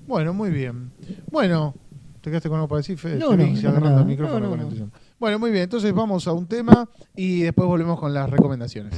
Bueno, muy bien. Bueno, ¿te quedaste con algo para decir, Fede? No, no, no, el micrófono No, no, con. Bueno, muy bien. Entonces vamos a un tema y después volvemos con las recomendaciones.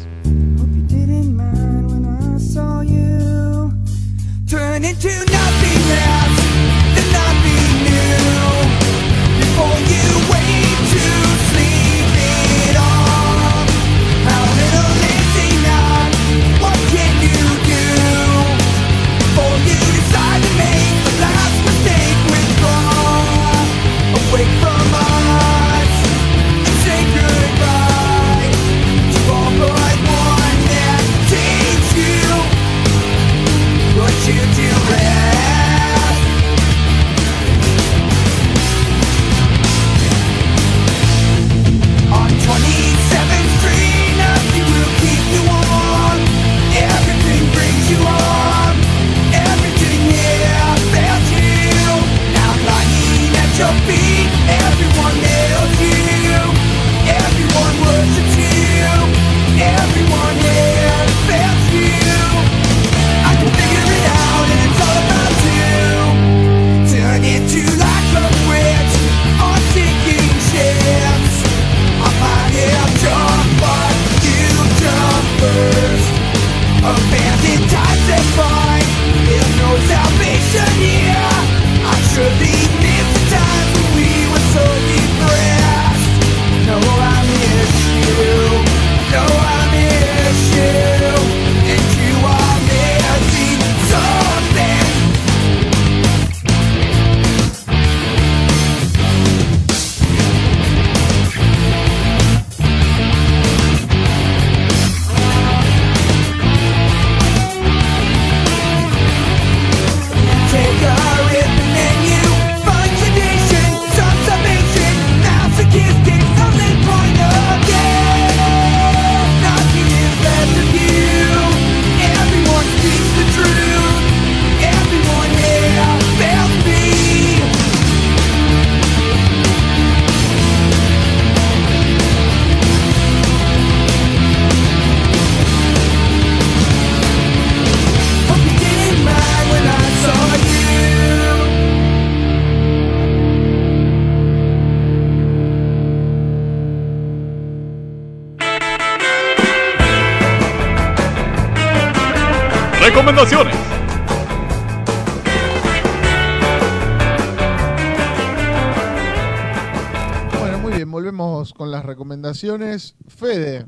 Fede,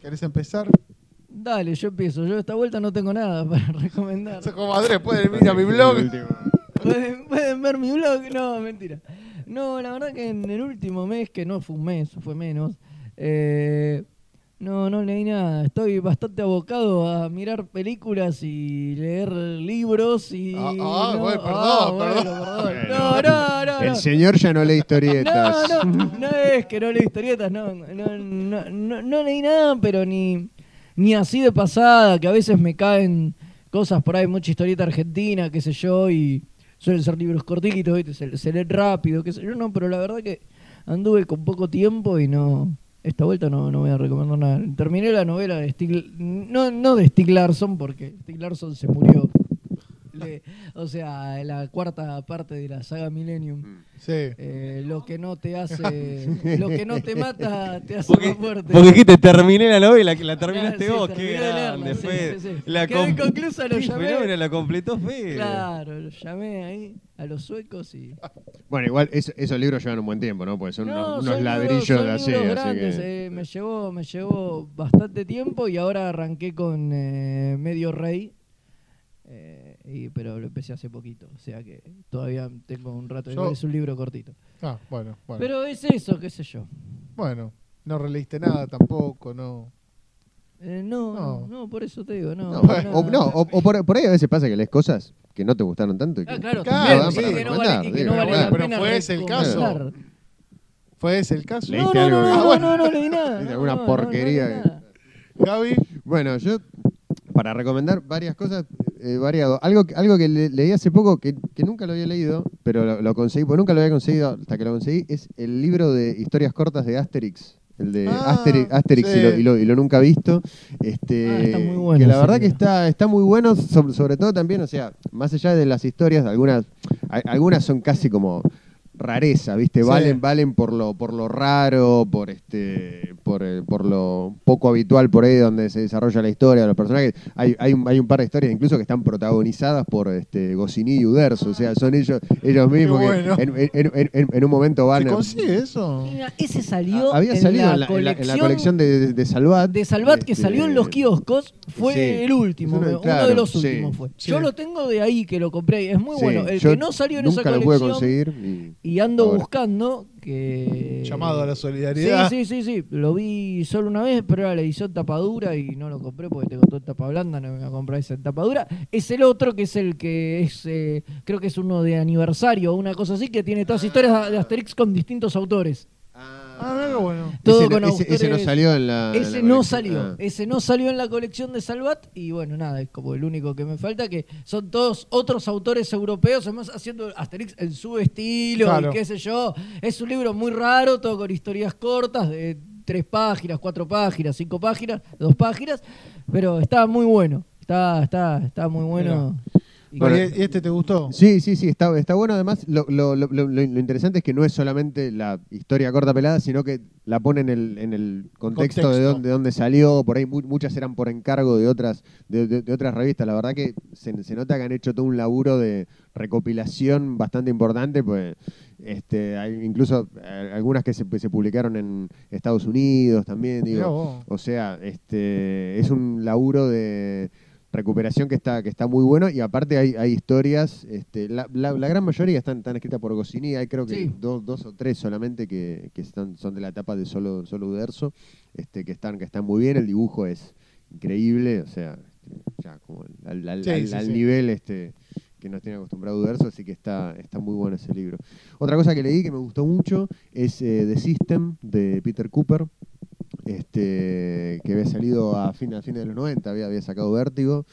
¿querés empezar? Dale, yo empiezo. Yo esta vuelta no tengo nada para recomendar. Soy como Andrés, pueden ir a mi blog. ¿Pueden, pueden ver mi blog? No, mentira. No, la verdad que en el último mes, que no fue un mes, fue menos, eh, No, no leí nada. Estoy bastante abocado a mirar películas y leer libros y... Ah, ah, no, bueno, perdón, ah, bueno, perdón. perdón. No, no, no. El señor ya no lee historietas. No, no, no es que no leí historietas, no, no, no, no, no leí nada, pero ni, ni así de pasada, que a veces me caen cosas por ahí, mucha historieta argentina, qué sé yo, y suelen ser libros cortitos, ¿viste? Se, se leen rápido, qué sé yo, no, pero la verdad que anduve con poco tiempo y no, esta vuelta no, no voy a recomendar nada. Terminé la novela de Stig, no, no de Stieg Larsson, porque Stieg Larsson se murió. Le- o sea, la cuarta parte de la saga Millennium. Sí. Eh, lo que no te hace, lo que no te mata te hace Porque, más fuerte. porque que te terminé la novela, que la terminaste Claro, sí, vos, qué grande, Fede. sí, sí. La inconclusa, lo llamé. fenómeno, la completó Fede. Claro, lo llamé ahí a los suecos y. Bueno, igual es- esos libros llevan un buen tiempo, ¿no? Porque son No, unos, son unos libros- ladrillos son de así. libros así grandes, que- eh, me, llevó, me llevó bastante tiempo y ahora arranqué con eh, Medio Rey. eh, y, pero lo empecé hace poquito, o sea que todavía tengo un rato. Yo- es un libro cortito. Ah, bueno, bueno. Pero es eso, qué sé yo. Bueno, no releíste nada tampoco, no. Eh, no, No. no, por eso te digo, no. No, o, nada. no, o- o por, por ahí a veces pasa que lees cosas que no te gustaron tanto. y que- Ah, claro, Claro, también, sí, que no vale, y que no vale claro. la Pero pena fue ese el caso. ¿Fue ese el caso? No, ¿Leíste no, algo no, no, Ah, no, no leí nada. Alguna porquería. Gaby, Bueno, yo, para recomendar varias cosas, eh, variado. Algo, que- algo que le- leí hace poco, que, que nunca lo había leído, pero lo, lo conseguí, porque nunca lo había conseguido hasta que lo conseguí, es el libro de historias cortas de Asterix. El de Ah, Asterix, Asterix sí. y, lo, y, lo, y lo nunca visto. Este, Ah, está muy bueno que la verdad que está, está muy bueno, sobre, sobre todo también, o sea, más allá de las historias, algunas, a- algunas son casi como rareza, ¿viste? Sí. Valen, valen por lo, por lo raro, por este, por, eh, por lo poco habitual por ahí donde se desarrolla la historia de los personajes. Hay, hay, un, hay un par de historias incluso que están protagonizadas por este Goscinny y Uderzo, o sea, son ellos, ellos mismos que en, en- en- en- en un momento van ¿se consigue eso? Mira, ese salió, había en, salido la en la, en la- en la colección colección de, de, de Salvat. de Salvat que este, salió en los kioscos. Fue sí. el último, uno- de los sí. últimos fue. Sí. Yo lo tengo de ahí que lo compré, es muy Sí, bueno. El yo que no salió en esa nunca lo pude colección conseguir. y- y ando ahora. buscando que Llamado a la solidaridad. Sí, sí, sí, sí. Lo vi solo una vez, pero era la edición tapadura y no lo compré porque tengo todo en tapa blanda, no me voy a comprar esa en tapadura. Es el otro que es el que es, eh, creo que es uno de aniversario o una cosa así, que tiene todas historias de Asterix con distintos autores. Bueno. Todo ese, con no- ese- ese no salió en la. en Ese la no colección. salió, Ah. ese no salió en la colección de Salvat y bueno, nada, es como el único que me falta, que son todos otros autores europeos, además haciendo Asterix en su estilo Claro. y qué sé yo. Es un libro muy raro, todo con historias cortas de tres páginas, cuatro páginas, cinco páginas, dos páginas, pero está muy bueno, está, está, está muy bueno. Bueno, ¿y este te gustó? Sí, sí, sí, está, está bueno. Además, lo, lo- lo- interesante es que no es solamente la historia corta pelada, sino que la pone en el, en el contexto, de dónde, de dónde salió. Por ahí mu- muchas eran por encargo de otras, de, de- de otras revistas. La verdad que se, se nota que han hecho todo un laburo de recopilación bastante importante, pues este, hay incluso eh, algunas que se, se publicaron en Estados Unidos también. Digo, o sea, este, es un laburo de recuperación que está, que está muy bueno y aparte hay, hay historias, este, la, la- la gran mayoría están, están escritas por Goscinny, hay creo que Sí. dos, dos o tres solamente que, que están, son de la etapa de solo, solo Uderzo, este, que, están, que están muy bien, el dibujo es increíble, o sea, este, ya como al, al- Sí, al- sí, al sí. nivel este, que nos tiene acostumbrado Uderzo, así que está, está muy bueno ese libro. Otra cosa que leí que me gustó mucho es eh, The System de Peter Cooper, este, que había salido a fin, a fines de los 90, había, había sacado Vértigo.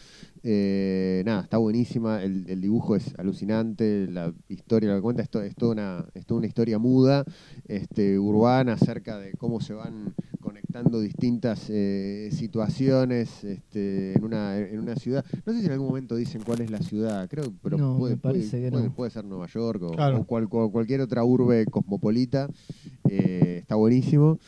Eh, nada, está buenísima, el, el dibujo es alucinante, la historia lo que cuenta es, to- es toda, una, es toda una historia muda, este, urbana, acerca de cómo se van conectando distintas eh, situaciones este, en, una, en una ciudad. No sé si en algún momento dicen cuál es la ciudad, creo, pero No, puede, puede- que puede- no. puede ser Nueva York o, Claro. o cual- o cualquier otra urbe cosmopolita. Eh, está buenísimo.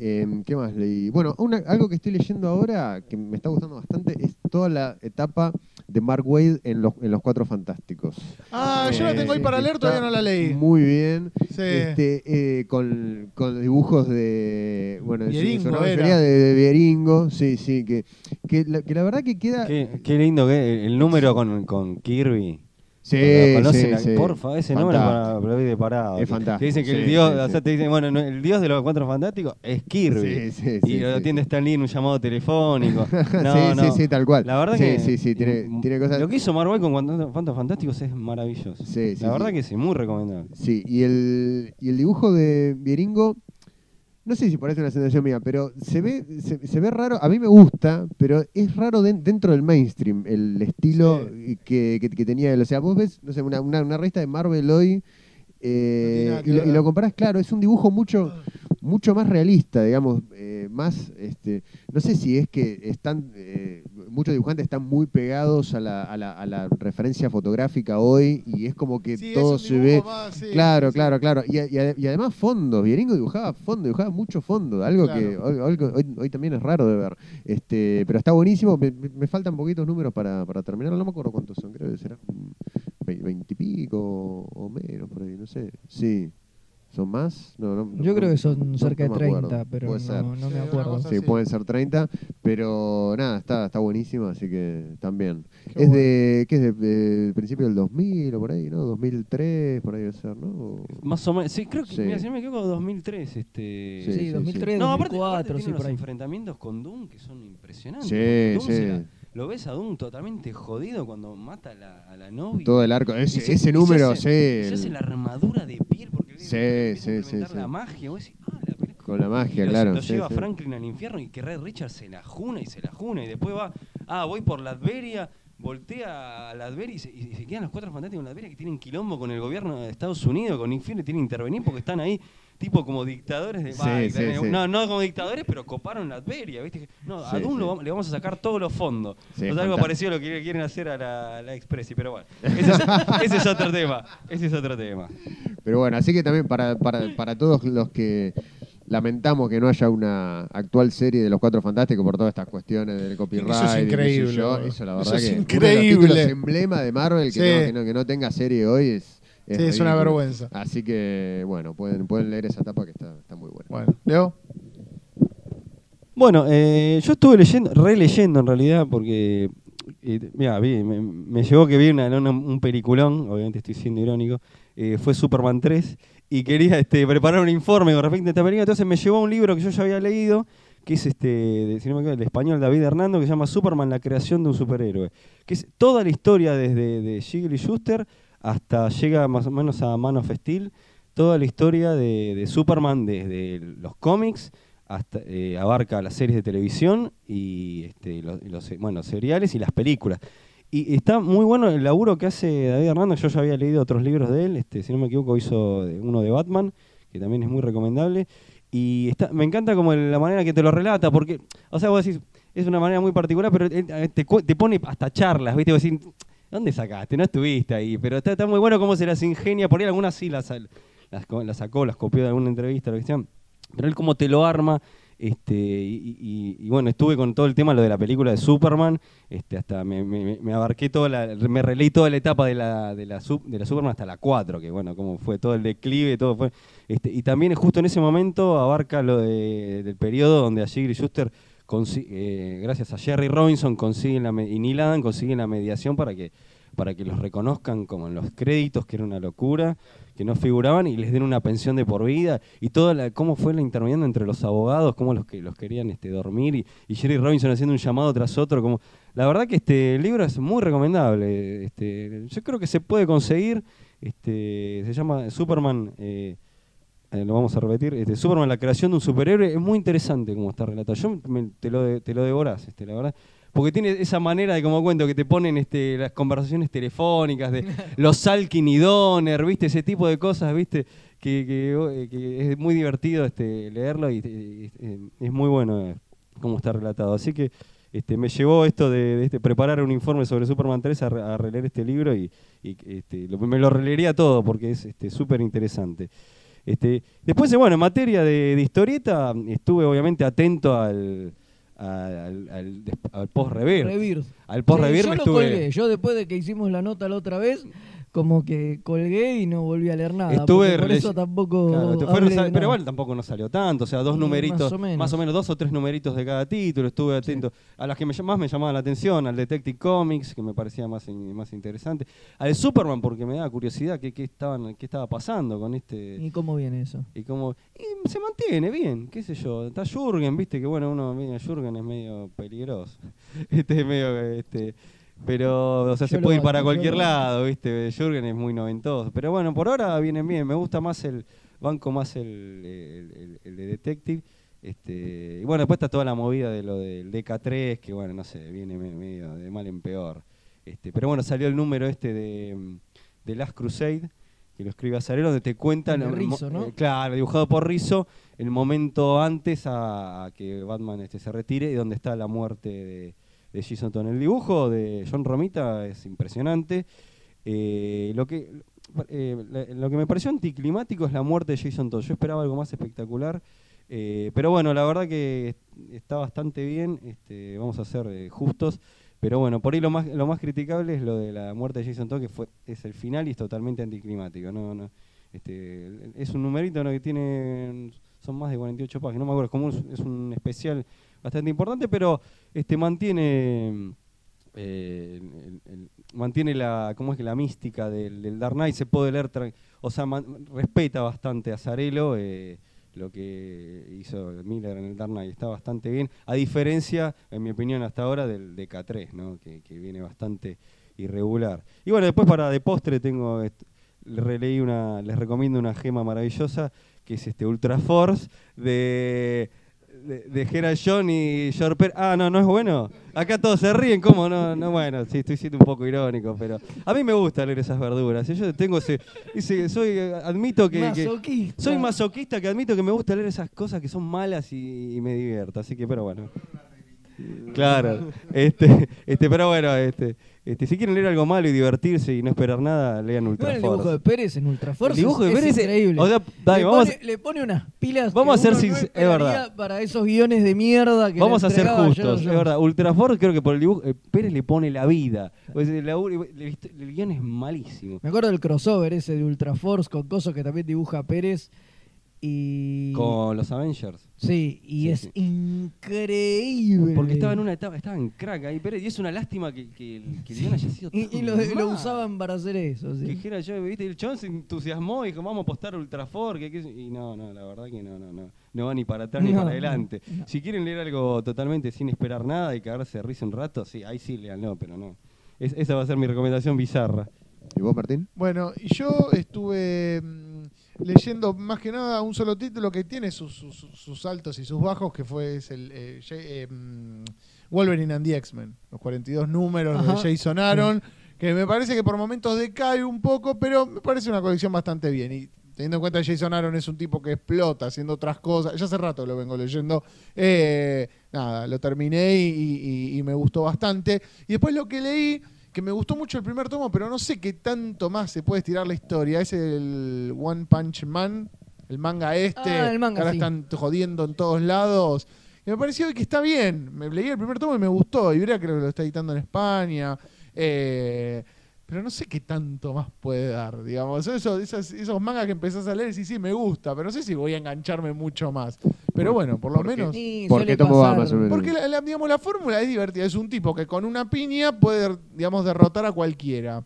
Eh, ¿Qué más leí? Bueno, una- algo que estoy leyendo ahora que me está gustando bastante es toda la etapa de Mark Wade en los, en los Cuatro Fantásticos. Ah, yo la tengo ahí Eh, para leer, todavía no la leí. Muy bien. Sí. Este, eh, con, con dibujos de. Bueno, Vieringo era. refería de, de Vieringo, sí, sí, que, que, la, que la verdad que queda. Qué, qué lindo que el número con, con Kirby. Sí, ¿Conocen sí, sí. Porfa, ese nombre para de parado. Es fantástico. Que dicen que Sí, el dios, sí, o sea, te dicen, bueno, no, el dios de los cuatro fantásticos es Kirby. Sí, sí, y lo atiende Stan Lee en un llamado telefónico. No, sí, no. sí, sí, tal cual. La verdad que. Sí, sí, tiene, tiene cosas. Lo que hizo Marvel con Cuatro Fantásticos es maravilloso. Sí, sí, La verdad que sí, muy recomendable. Sí, y el, y el dibujo de Vieringo, no sé si parece una sensación mía, pero se ve, se, se ve raro. A mí me gusta, pero es raro den- dentro del mainstream el estilo que, que- que tenía él. O sea, vos ves, no sé, una, una, una revista de Marvel hoy. eh, No y, lo, y lo comparás, claro, es un dibujo mucho, mucho más realista, digamos, eh, más, este, no sé si es que están, eh, muchos dibujantes están muy pegados a la, a la- a la referencia fotográfica hoy y es como que Sí, todo se ve, más, sí, claro, sí, claro, claro, y, y y además fondos, Vieringo dibujaba fondo, dibujaba mucho fondo, algo que Claro. hoy, hoy- hoy- hoy también es raro de ver, este, pero está buenísimo, me, me- me faltan poquitos números para, para terminar, no me acuerdo cuántos son, creo que serán veintipico o menos por ahí, no sé, sí. ¿Son más? No, no, no- Yo creo no- que son no- cerca no de me acuerdo. 30, pero no, no me acuerdo. Sí, pueden ser 30, pero nada, está, está buenísimo, así que también. Qué es de, ¿qué es de, de principio del 2000 o por ahí, no? 2003, por ahí debe ser, ¿no? O- Más o menos. Sí, creo que, Sí. mira, si no me equivoco, 2003. Este... Sí, Sí, sí, 2003, No, aparte, 2004, aparte sí, tiene por ahí. enfrentamientos con Doom que son impresionantes. Sí, Doom sí. se lo ves a Doom totalmente jodido cuando mata a la, a la novia. Todo el arco, Y ese, se- ese y se número, hace- sí. Se el- hace la armadura de piel Sí, sí, sí, implementar sí. la magia. Vos decís, ah, la película. Con la magia, Y lo- claro. Lo lleva. Franklin al infierno y que Red Richard se la juna y se la juna. Y después va, ah, voy por Latveria, voltea a Latveria y se, y se quedan los cuatro fantásticos en Latveria que tienen quilombo con el gobierno de Estados Unidos, con Nick Fury, tienen que intervenir porque están ahí tipo como dictadores de... Sí, sí, sí. No, no como dictadores, pero coparon Latveria, ¿viste? No, a vamos- le vamos a sacar todos los fondos. Sí, o sea, algo parecido a lo que quieren hacer a la, la Expressi, pero bueno, ese es, ese es otro tema, ese es otro tema. Pero bueno, así que también para, para, para todos los que lamentamos que no haya una actual serie de los Cuatro Fantásticos por todas estas cuestiones del copyright. Eso es increíble, yo, eso la Eso verdad es que uno de los increíble. títulos emblema de Marvel que, Sí. no, que, no, que no tenga serie hoy es. Sí, es una vergüenza. Así que, bueno, pueden, pueden leer esa etapa que está, está muy buena. Bueno, Leo. Bueno, eh, yo estuve leyendo, releyendo en realidad, porque eh, mira, vi, me, me llegó que vi una- una- un peliculón, obviamente estoy siendo irónico, eh, fue Superman 3, y quería este, preparar un informe con respecto a esta película, entonces me llevó un libro que yo ya había leído, que es este, de, si no me equivoco, el español David Hernando, que se llama Superman, la creación de un superhéroe, que es toda la historia desde de Siegel y Schuster hasta llega más o menos a Man of toda la historia de, Superman desde los cómics hasta eh, abarca las series de televisión y este, los, bueno, seriales y las películas. Y está muy bueno el laburo que hace David Hernando. Yo ya había leído otros libros de él. Este, si no me equivoco, hizo uno de Batman, que también es muy recomendable. Y me encanta como la manera que te lo relata, porque, o sea, vos decís, es una manera muy particular, pero eh, te, pone hasta charlas, ¿viste? ¿Dónde sacaste? No estuviste ahí. Pero está, está muy bueno cómo se las ingenia. Por ahí algunas sí las, sacó, las copió de alguna entrevista, lo que sea. Pero él cómo te lo arma. Este, y, y- y bueno, estuve con todo el tema lo de la película de Superman, este, hasta me, me- me abarqué toda la, me releí toda la etapa de la, de la, Superman hasta la 4, que bueno, cómo fue todo el declive, todo fue. Este, y también justo en ese momento abarca lo de- del periodo donde a Gilly Schuster, eh, gracias a Jerry Robinson consiguen la y Neil Adams consiguen la mediación para que, para que los reconozcan como en los créditos, que era una locura que no figuraban y les den una pensión de por vida. Y toda la, cómo fue la interviniendo entre los abogados, cómo los que los querían este, dormir y, y Jerry Robinson haciendo un llamado tras otro, como la verdad que este libro es muy recomendable, este, yo creo que se puede conseguir, este, se llama Superman, eh, eh, lo vamos a repetir, este, Superman, la creación de un superhéroe, es muy interesante como está relatado, yo me- te, lo, te lo devorás, este, la verdad. Porque tiene esa manera de, como cuento, que te ponen este, las conversaciones telefónicas de los Salkin y Donner, ¿viste? Ese tipo de cosas, ¿viste? Que, que, eh, que es muy divertido este, leerlo y eh, eh, es muy bueno eh, cómo está relatado. Así que este, me llevó esto de, de este, preparar un informe sobre Superman 3 a, re- a releer este libro y, y, este, lo- me lo releería todo porque es este, súper interesante. Este, después, eh, bueno, en materia de, de historieta, estuve obviamente atento al, al, al, al post-revir. Al post-revir Sí, me yo lo estuve... colgué. Yo después de que hicimos la nota la otra vez, como que colgué y no volví a leer nada. Estuve por eso tampoco. Claro, fueron pero nada. igual tampoco no salió tanto, o sea, dos Y numeritos, más o menos. menos, dos o tres numeritos de cada título, estuve atento a las que me, más me llamaban la atención, al Detective Comics, que me parecía más, in- más interesante, al Superman, porque me da curiosidad qué, qué, estaban, qué estaba pasando con este... ¿Y cómo viene eso? Y como y se mantiene bien, qué sé yo. Está Jürgen, viste que bueno, uno mira, Jürgen es medio peligroso. Este es medio este pero o sea, Yo se puede ir para cualquier lado, viste. Jürgen es muy noventoso, pero bueno, por ahora vienen bien. Me gusta más el banco más el, el, el- el de Detective. Este, y bueno, después está toda la movida de lo del DK3, que bueno, no sé, viene me- medio de mal en peor. Este, pero bueno, salió el número este de, de Last Crusade, que lo escribe Azarelo, donde te cuentan... El Rizzo, ¿no? eh, claro, dibujado por Rizzo, el momento antes a, a que Batman este, se retire y donde está la muerte de, de Todd. El dibujo de John Romita es impresionante. Eh, lo, que, eh, lo que me pareció anticlimático es la muerte de Jason Todd. Yo esperaba algo más espectacular. eh, pero bueno, la verdad que est- está bastante bien. Este, vamos a ser justos. Pero bueno, por ahí lo más, lo más criticable es lo de la muerte de Jason Todd, que fue, es el final y es totalmente anticlimático. No, no, este, es un numerito ¿no? que tiene, son más de 48 páginas, no me acuerdo, es como es un especial bastante importante, pero este mantiene eh, mantiene la cómo es que la mística del, del Dark Knight se puede leer o sea respeta bastante a Zarello eh, lo que hizo Miller en el Dark Knight está bastante bien a diferencia en mi opinión hasta ahora del de K3 ¿no? que, que viene bastante irregular y bueno después para de postre tengo releí una les recomiendo una gema maravillosa que es este Ultra Force de de, de Gerald John y George. Ah, no, no es bueno. Acá todos se ríen, ¿cómo? No, no, bueno, sí, estoy siendo un poco irónico, pero a mí me gusta leer esas verduras. y Yo tengo ese, ese- soy, eh, admito que, que- Masoquista. soy masoquista que admito que me gusta leer esas cosas que son malas y, y me divierto, así que, pero bueno. Claro, este, este, pero bueno, este, este, si quieren leer algo malo y divertirse y no esperar nada, lean Ultra Bueno, el dibujo de Pérez en Ultra Force El dibujo de Pérez es- increíble. o sea, dale, le, vamos pone, le pone unas pilas. Vamos que a ser no es verdad. Para esos guiones de mierda que Vamos a ser justos, es verdad. Ultraforce creo que por el dibujo, eh, Pérez le pone la vida. Pues el, el, el guion es malísimo. Me acuerdo del crossover ese de Ultra Force con Coso que también dibuja Pérez. Y. Con los Avengers. Sí, y Sí, es sí. increíble. Porque estaba en una etapa, estaba en crack ahí Pérez. Y es una lástima que, que el, que el haya sido Y, tan y lo, usaban para hacer eso. sí. Que dijera yo, viste, el chabón se entusiasmó y dijo, vamos a apostar Ultrafor, que, que- y no, no, la verdad que no, no, no, no va ni para atrás ni No, para adelante. no. Si quieren leer algo totalmente sin esperar nada y cagarse de risa un rato, sí, ahí sí leanlo, pero no. Es- esa va a ser mi recomendación bizarra. ¿Y vos, Martín? Bueno, y yo estuve mm, leyendo más que nada un solo título que tiene sus, sus- sus altos y sus bajos, que fue es el eh, J- eh, mm, Wolverine and the X-Men, los 42 números Ajá. de Jason Aaron, que me parece que por momentos decae un poco, pero me parece una colección bastante bien. Y teniendo en cuenta que Jason Aaron es un tipo que explota haciendo otras cosas, ya hace rato lo vengo leyendo, eh, nada, lo terminé y, y- y me gustó bastante. Y después lo que leí que me gustó mucho el primer tomo, pero no sé qué tanto más se puede estirar la historia. Es el One Punch Man, el manga este, Ah, el manga, que ahora sí. están jodiendo en todos lados. Y me pareció que está bien. Me leí el primer tomo y me gustó. Y verá que lo está editando en España. Eh, pero no sé qué tanto más puede dar, digamos. Eso, esas- esos mangas que empezás a leer, sí, sí, me gusta, pero no sé si voy a engancharme mucho más. Pero bueno, por lo ¿Por qué? menos... Sí, ¿Por qué tomo va pasar. más o menos? Porque la, la- digamos, la fórmula es divertida. Es un tipo que con una piña puede, digamos, derrotar a cualquiera.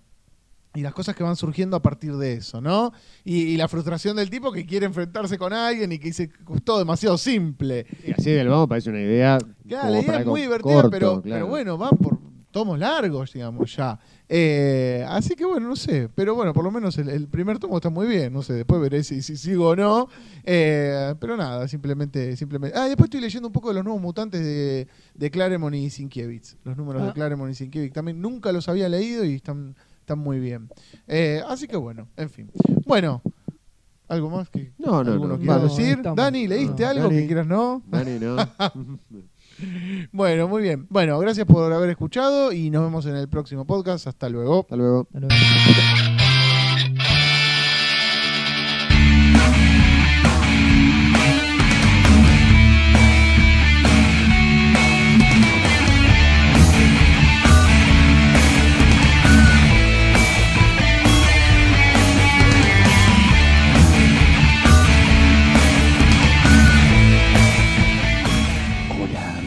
Y las cosas que van surgiendo a partir de eso, ¿no? Y, y la frustración del tipo que quiere enfrentarse con alguien y que dice que es todo demasiado simple. Y así del vamos parece una idea. Claro, como la idea para es muy divertida, corto, pero, claro. pero bueno, van por tomos largos, digamos, ya. Eh, así que bueno, no sé. Pero bueno, por lo menos el, el primer tomo está muy bien. No sé, después veré si, si sigo o no. Eh, pero nada, simplemente, simplemente. Ah, después estoy leyendo un poco de los nuevos mutantes de, de Claremont y Sinkiewicz. Los números de Ah. Claremont y Sinkiewicz. También nunca los había leído y están, están muy bien. Eh, así que bueno, en fin. Bueno. ¿Algo más que No, no, alguno no. quiera No, decir? estamos- Dani, ¿leíste no. algo Dani. que quieras no? Dani, no. Bueno, muy bien. Bueno, gracias por haber escuchado y nos vemos en el próximo podcast. Hasta luego. Hasta luego. Hasta luego.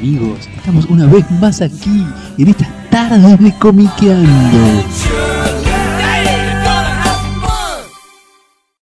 Amigos, estamos una vez más aquí en estas tardes de comiqueando.